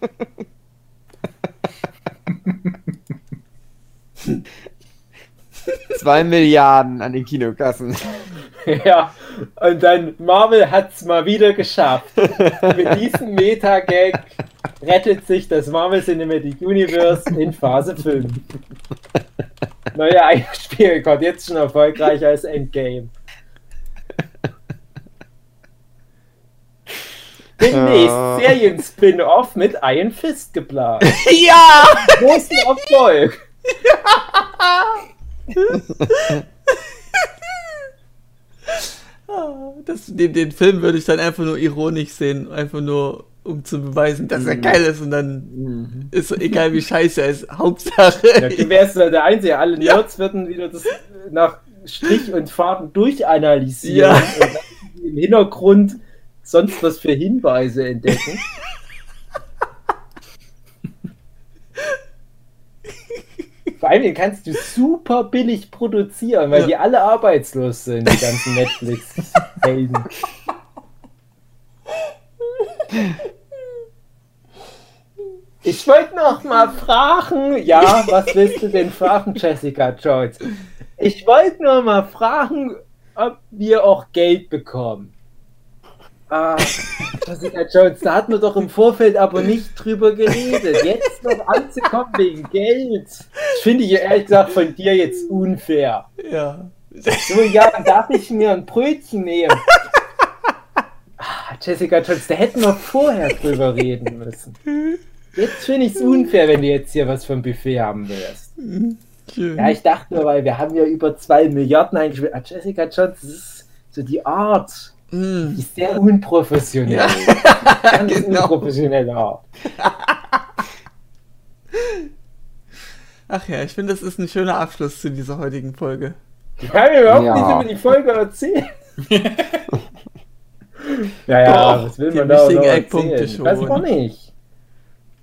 S1: Zwei Milliarden an den Kinokassen.
S2: Ja, und dann Marvel hat es mal wieder geschafft. Mit diesem Meta-Gag rettet sich das Marvel Cinematic Universe in Phase 5. Neuer Einspielrekord, jetzt schon erfolgreicher als Endgame. Demnächst
S1: Ja.
S2: Serien-Spin-Off mit Iron Fist geplant.
S3: Ja!
S2: Großen Erfolg.
S3: Das, den, den Film würde ich dann einfach nur ironisch sehen, einfach nur um zu beweisen, dass er geil ist und dann ist so egal wie scheiße er ist. Hauptsache.
S2: Ja, du wärst ja der Einzige. Alle Nerds würden wieder das nach Strich und Faden durchanalysieren
S3: Ja.
S2: und dann im Hintergrund sonst was für Hinweise entdecken. Vor allem den kannst du super billig produzieren, weil
S3: Ja.
S2: die alle arbeitslos sind, die ganzen Netflix-Helden. Ich wollte noch mal fragen, ja, was willst du denn fragen, Jessica Jones? Ich wollte nur mal fragen, ob wir auch Geld bekommen. Ah, Jessica Jones, da hatten wir doch im Vorfeld aber nicht drüber geredet. Jetzt noch anzukommen wegen Geld. Das finde ich ehrlich gesagt von dir jetzt unfair.
S3: Ja.
S2: So, ja, dann darf ich mir ein Brötchen nehmen. Ah, Jessica Jones, da hätten wir vorher drüber reden müssen. Jetzt finde ich es unfair, wenn du jetzt hier was vom Buffet haben willst.
S3: Schön.
S2: Ja, ich dachte nur, weil wir haben ja über zwei Milliarden eingespielt. Ah, Jessica Jones, das ist so die Art.
S3: Mm.
S2: Die ist sehr unprofessionell.
S3: Ja.
S2: Ganz
S3: Genau.
S2: unprofessionelle Art.
S3: Ach ja, ich finde, das ist ein schöner Abschluss zu dieser heutigen Folge.
S2: Ich kann mir überhaupt
S1: Ja.
S2: nicht über die Folge erzählen. ja, ja,
S3: Doch,
S2: was will man da auch noch erzählen?
S3: schon.
S2: Weiß man nicht.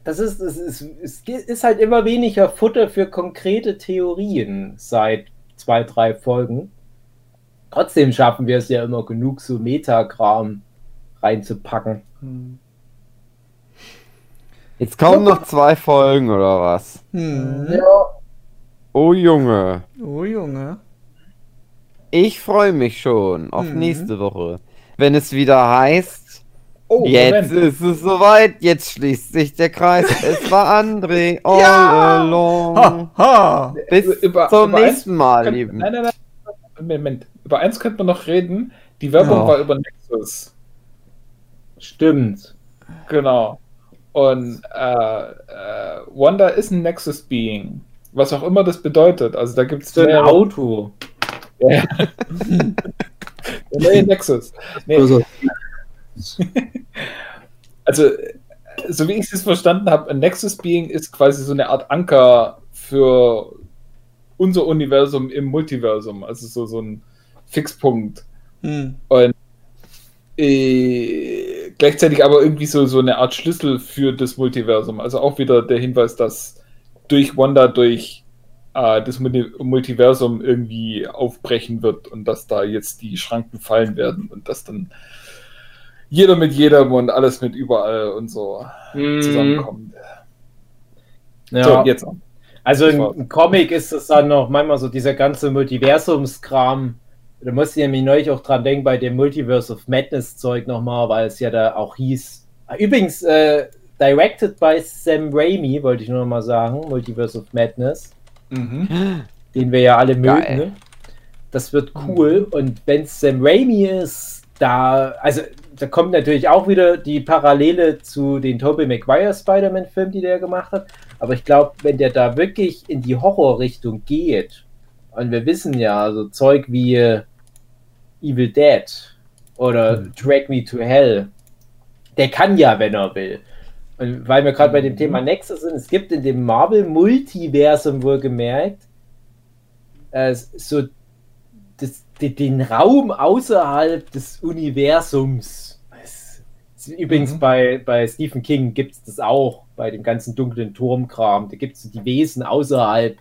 S2: Das ist, es ist, es ist halt immer weniger Futter für konkrete Theorien seit zwei, drei Folgen. Trotzdem schaffen wir es ja immer genug, so Metakram reinzupacken.
S1: Jetzt kommen noch zwei Folgen oder was?
S3: Hm.
S2: Ja.
S1: Oh Junge.
S3: Oh Junge.
S1: Ich freue mich schon auf
S3: Mhm.
S1: nächste Woche. Wenn es wieder heißt,
S4: Oh,
S1: jetzt
S4: Moment.
S1: ist es soweit, jetzt schließt sich der Kreis. es war André all
S3: Ja!
S1: along.
S3: Ha, ha.
S1: Bis
S4: Über-
S1: zum
S4: über
S1: nächsten Mal,
S4: Könnt-
S1: lieben.
S4: Nein, nein, nein. Moment. Über eins könnte man noch reden. Die Werbung
S1: Ja.
S4: war über Nexus.
S2: Stimmt.
S4: Genau. Und äh, äh, Wanda ist ein Nexus Being. Was auch immer das bedeutet. Also da gibt es
S2: So ein Auto.
S4: Der neue Nexus. Nee,
S5: Also,
S4: also, so wie ich es verstanden habe, ein Nexus Being ist quasi so eine Art Anker für unser Universum im Multiversum. Also so, so ein Fixpunkt.
S3: Hm.
S4: Äh, gleichzeitig aber irgendwie so, so eine Art Schlüssel für das Multiversum. Also auch wieder der Hinweis, dass durch Wanda durch äh, das Multi Multiversum irgendwie aufbrechen wird und dass da jetzt die Schranken fallen werden und dass dann jeder mit jedem und alles mit überall und so zusammenkommt.
S2: Ja.
S4: So, jetzt.
S2: Also im, Comic ist es dann noch manchmal so dieser ganze Multiversumskram. Da musste ich nämlich neulich auch dran denken bei dem Multiverse of Madness Zeug nochmal, weil es ja da auch hieß. Ah, Übrigens, äh, directed by Sam Raimi, wollte ich nur noch mal sagen, Multiverse of Madness,
S4: Mhm.
S2: den wir ja alle mögen.
S1: Geil.
S2: Ne? Das wird cool. Und wenn es Sam Raimi ist, da, also da kommt natürlich auch wieder die Parallele zu den Tobey Maguire Spider-Man-Filmen, die der gemacht hat. Aber ich glaube, wenn der da wirklich in die Horrorrichtung geht, und wir wissen ja, also Zeug wie äh, Evil Dead oder Drag Me to Hell, der kann ja, wenn er will. Und weil wir gerade bei dem Thema Nexus sind, es gibt in dem Marvel-Multiversum wohlgemerkt äh, so das, den Raum außerhalb des Universums. Übrigens
S4: Mhm.
S2: bei, bei Stephen King gibt es das auch, bei dem ganzen dunklen Turmkram. Da gibt es die Wesen außerhalb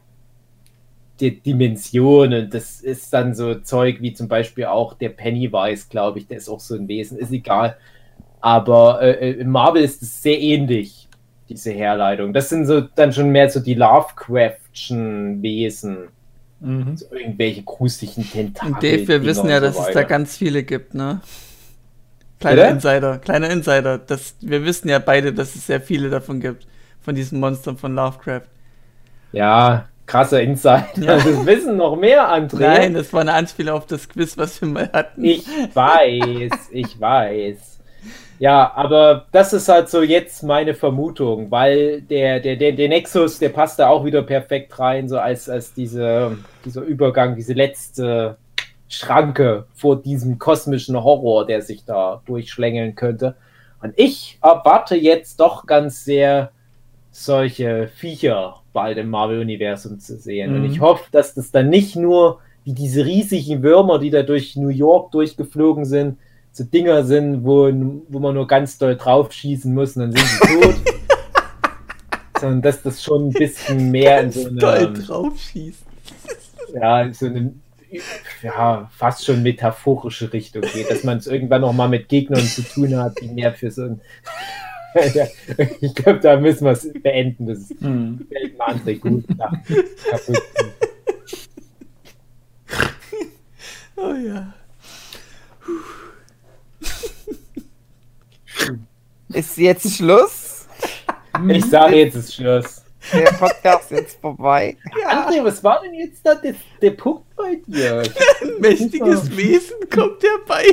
S2: der Dimensionen. Das ist dann so Zeug wie zum Beispiel auch der Pennywise, glaube ich, der ist auch so ein Wesen, ist egal. Aber äh, in Marvel ist es sehr ähnlich, diese Herleitung. Das sind so dann schon mehr so die Lovecraftschen Wesen.
S4: Mhm.
S2: So irgendwelche gruseligen Tentakel.
S3: Und Dave, wir wissen ja,
S2: so
S3: dass es da ganz viele gibt, ne? Kleiner? Insider, kleiner Insider. Das, wir wissen ja beide, dass es sehr viele davon gibt. Von diesen Monstern von Lovecraft.
S2: Ja, krasser Insight.
S3: Ja.
S2: Das wissen noch mehr, André.
S3: Nein, das war eine Anspielung auf das Quiz, was wir mal hatten.
S2: Ich weiß, ich weiß. Ja, aber das ist halt so jetzt meine Vermutung, weil der, der, der, der Nexus, der passt da auch wieder perfekt rein, so als, als diese, dieser Übergang, diese letzte Schranke vor diesem kosmischen Horror, der sich da durchschlängeln könnte. Und ich erwarte jetzt doch ganz sehr solche Viecher bald im Marvel-Universum zu sehen. Und
S3: Mhm.
S2: ich hoffe, dass das dann nicht nur wie diese riesigen Würmer, die da durch New York durchgeflogen sind, so Dinger sind, wo, wo man nur ganz doll drauf schießen muss und dann sind sie tot. Sondern dass das schon ein bisschen mehr in so
S3: Doll
S2: eine,
S3: draufschießen.
S2: ja, in so eine ja, fast schon metaphorische Richtung geht, dass man es irgendwann noch mal mit Gegnern zu tun hat, die mehr für so ein ich glaube, da müssen wir es beenden. Das ist mir André gut nach kaputt.
S3: Oh ja.
S1: Ist jetzt Schluss?
S2: Ich sage jetzt ist Schluss.
S1: Der Podcast ist jetzt vorbei.
S2: André, was war denn jetzt da der, der Punkt bei dir?
S3: Ein mächtiges Wesen kommt herbei.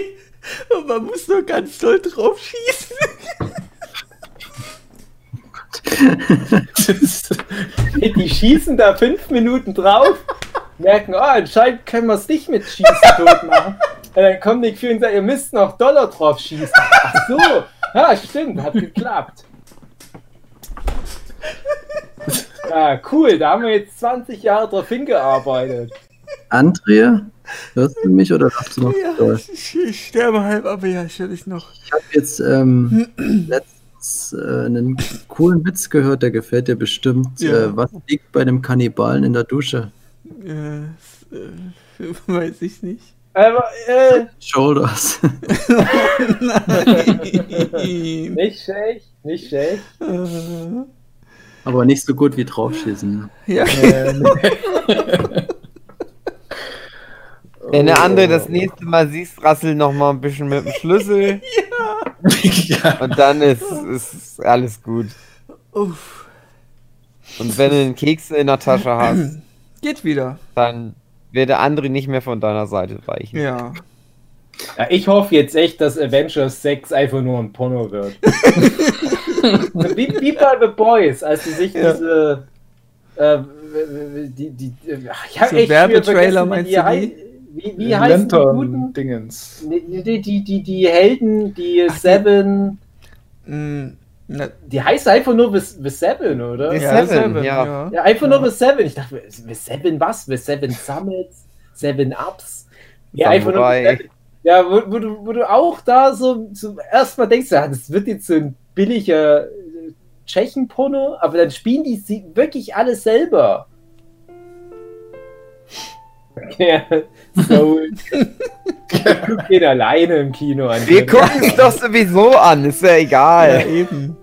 S3: Und man muss nur ganz doll draufschießen.
S2: Die schießen da fünf Minuten drauf, merken, oh, anscheinend können wir es nicht mit Schießen tot machen. Und dann kommt Nick Fury und sagt, ihr müsst noch Dollar drauf schießen. Ach so, ja, stimmt, hat geklappt. Ja, cool, da haben wir jetzt 20 Jahre drauf hingearbeitet.
S5: Andrea, hörst du mich oder lachst du noch?
S3: Ja, ich, ich sterbe halb, aber ja, ich höre dich noch.
S5: Ich habe jetzt ähm, letztens äh, einen coolen Witz gehört, der gefällt dir bestimmt.
S3: Ja.
S5: Äh, was liegt bei dem Kannibalen in der Dusche?
S3: Äh, äh, weiß ich nicht.
S2: Aber, äh,
S5: Shoulders.
S3: Nein.
S2: nicht schlecht, nicht schlecht.
S5: Aber nicht so gut wie draufschießen.
S3: ja.
S2: Ähm,
S1: Wenn der andere das nächste Mal siehst, rassel noch mal ein bisschen mit dem Schlüssel
S4: ja.
S1: und dann ist, ist alles gut.
S3: Uff.
S1: Und wenn du einen Keks in der Tasche hast,
S3: Geht wieder.
S1: dann wird der andere nicht mehr von deiner Seite weichen.
S3: Ja.
S2: Ja, ich hoffe jetzt echt, dass Avengers 6 einfach nur ein Porno wird. wie, wie bei The Boys, als sie sich
S3: Ja.
S2: diese. Äh, die, die, ach, ich
S3: So Werbetrailer, meinst
S2: wie
S3: du
S2: hei- Wie, wie heißen die guten?
S4: Lantern-Dingens.
S2: Die, die, die, die, die Helden, die Seven.
S3: Mm, na,
S2: Die heißt einfach nur The, The Seven, oder?
S1: Die
S2: Ja.
S1: Seven, ja.
S2: ja, einfach nur The Seven. Ich dachte, The Seven was? The Seven Summits? Seven Ups? Ja, einfach nur The. Seven. Ja, wo, wo, du, wo du auch da so zum ersten Mal denkst, ja, das wird jetzt so ein billiger äh, Tschechen-Porno, aber dann spielen die sie wirklich alles selber. Ja, so. Den alleine im Kino an.
S1: Wir gucken es doch sowieso an, ist ja
S3: ja,
S1: egal.
S3: eben.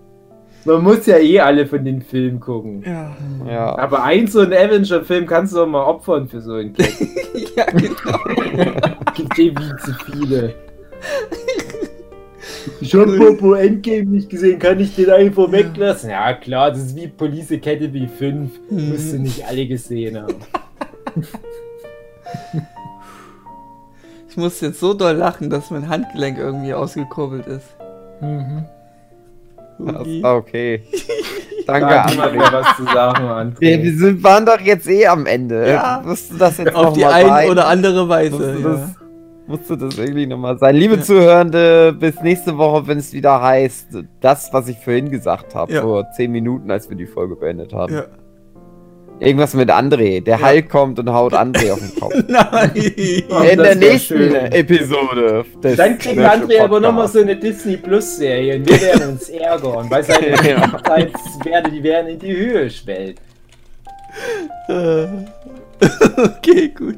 S2: Man muss ja eh alle von den Filmen gucken.
S3: Ja.
S1: Ja.
S2: Aber ein so ein Avenger-Film kannst du doch mal opfern für so einen Gag.
S3: ja, genau.
S2: Gibt eh viel zu viele. Ich hab Popo Endgame nicht gesehen, kann ich den einfach weglassen? Ja klar, das ist wie Police Academy 5.
S3: Mhm.
S2: Musst du nicht alle gesehen haben.
S3: Ich muss jetzt so doll lachen, dass mein Handgelenk irgendwie ausgekurbelt ist.
S4: Mhm.
S1: Das
S3: Ugi.
S1: war okay. Danke,
S2: niemand
S1: André.
S2: was zu sagen,
S1: Wir,
S2: André.
S1: wir sind, waren doch jetzt eh am Ende.
S3: Ja.
S1: Musst du das jetzt
S3: Auf
S1: noch
S3: die
S1: mal
S3: eine
S1: sein?
S3: oder andere Weise. Ja.
S1: das, musste das irgendwie nochmal sein. Liebe
S3: Ja.
S1: Zuhörende, bis nächste Woche, wenn es wieder heißt, das, was ich vorhin gesagt habe,
S3: Ja.
S1: vor zehn Minuten, als wir die Folge beendet haben.
S3: Ja.
S1: Irgendwas mit André. Der
S3: Ja.
S1: Hulk kommt und haut André auf den Kopf.
S3: Nein.
S1: In der nächsten
S2: schön.
S1: Episode. Des
S2: Dann kriegt André aber nochmal so eine Disney Plus Serie und wir werden uns ärgern, weil seine
S1: Ja.
S2: Werte, die werden in die Höhe schwellen.
S3: Okay, gut.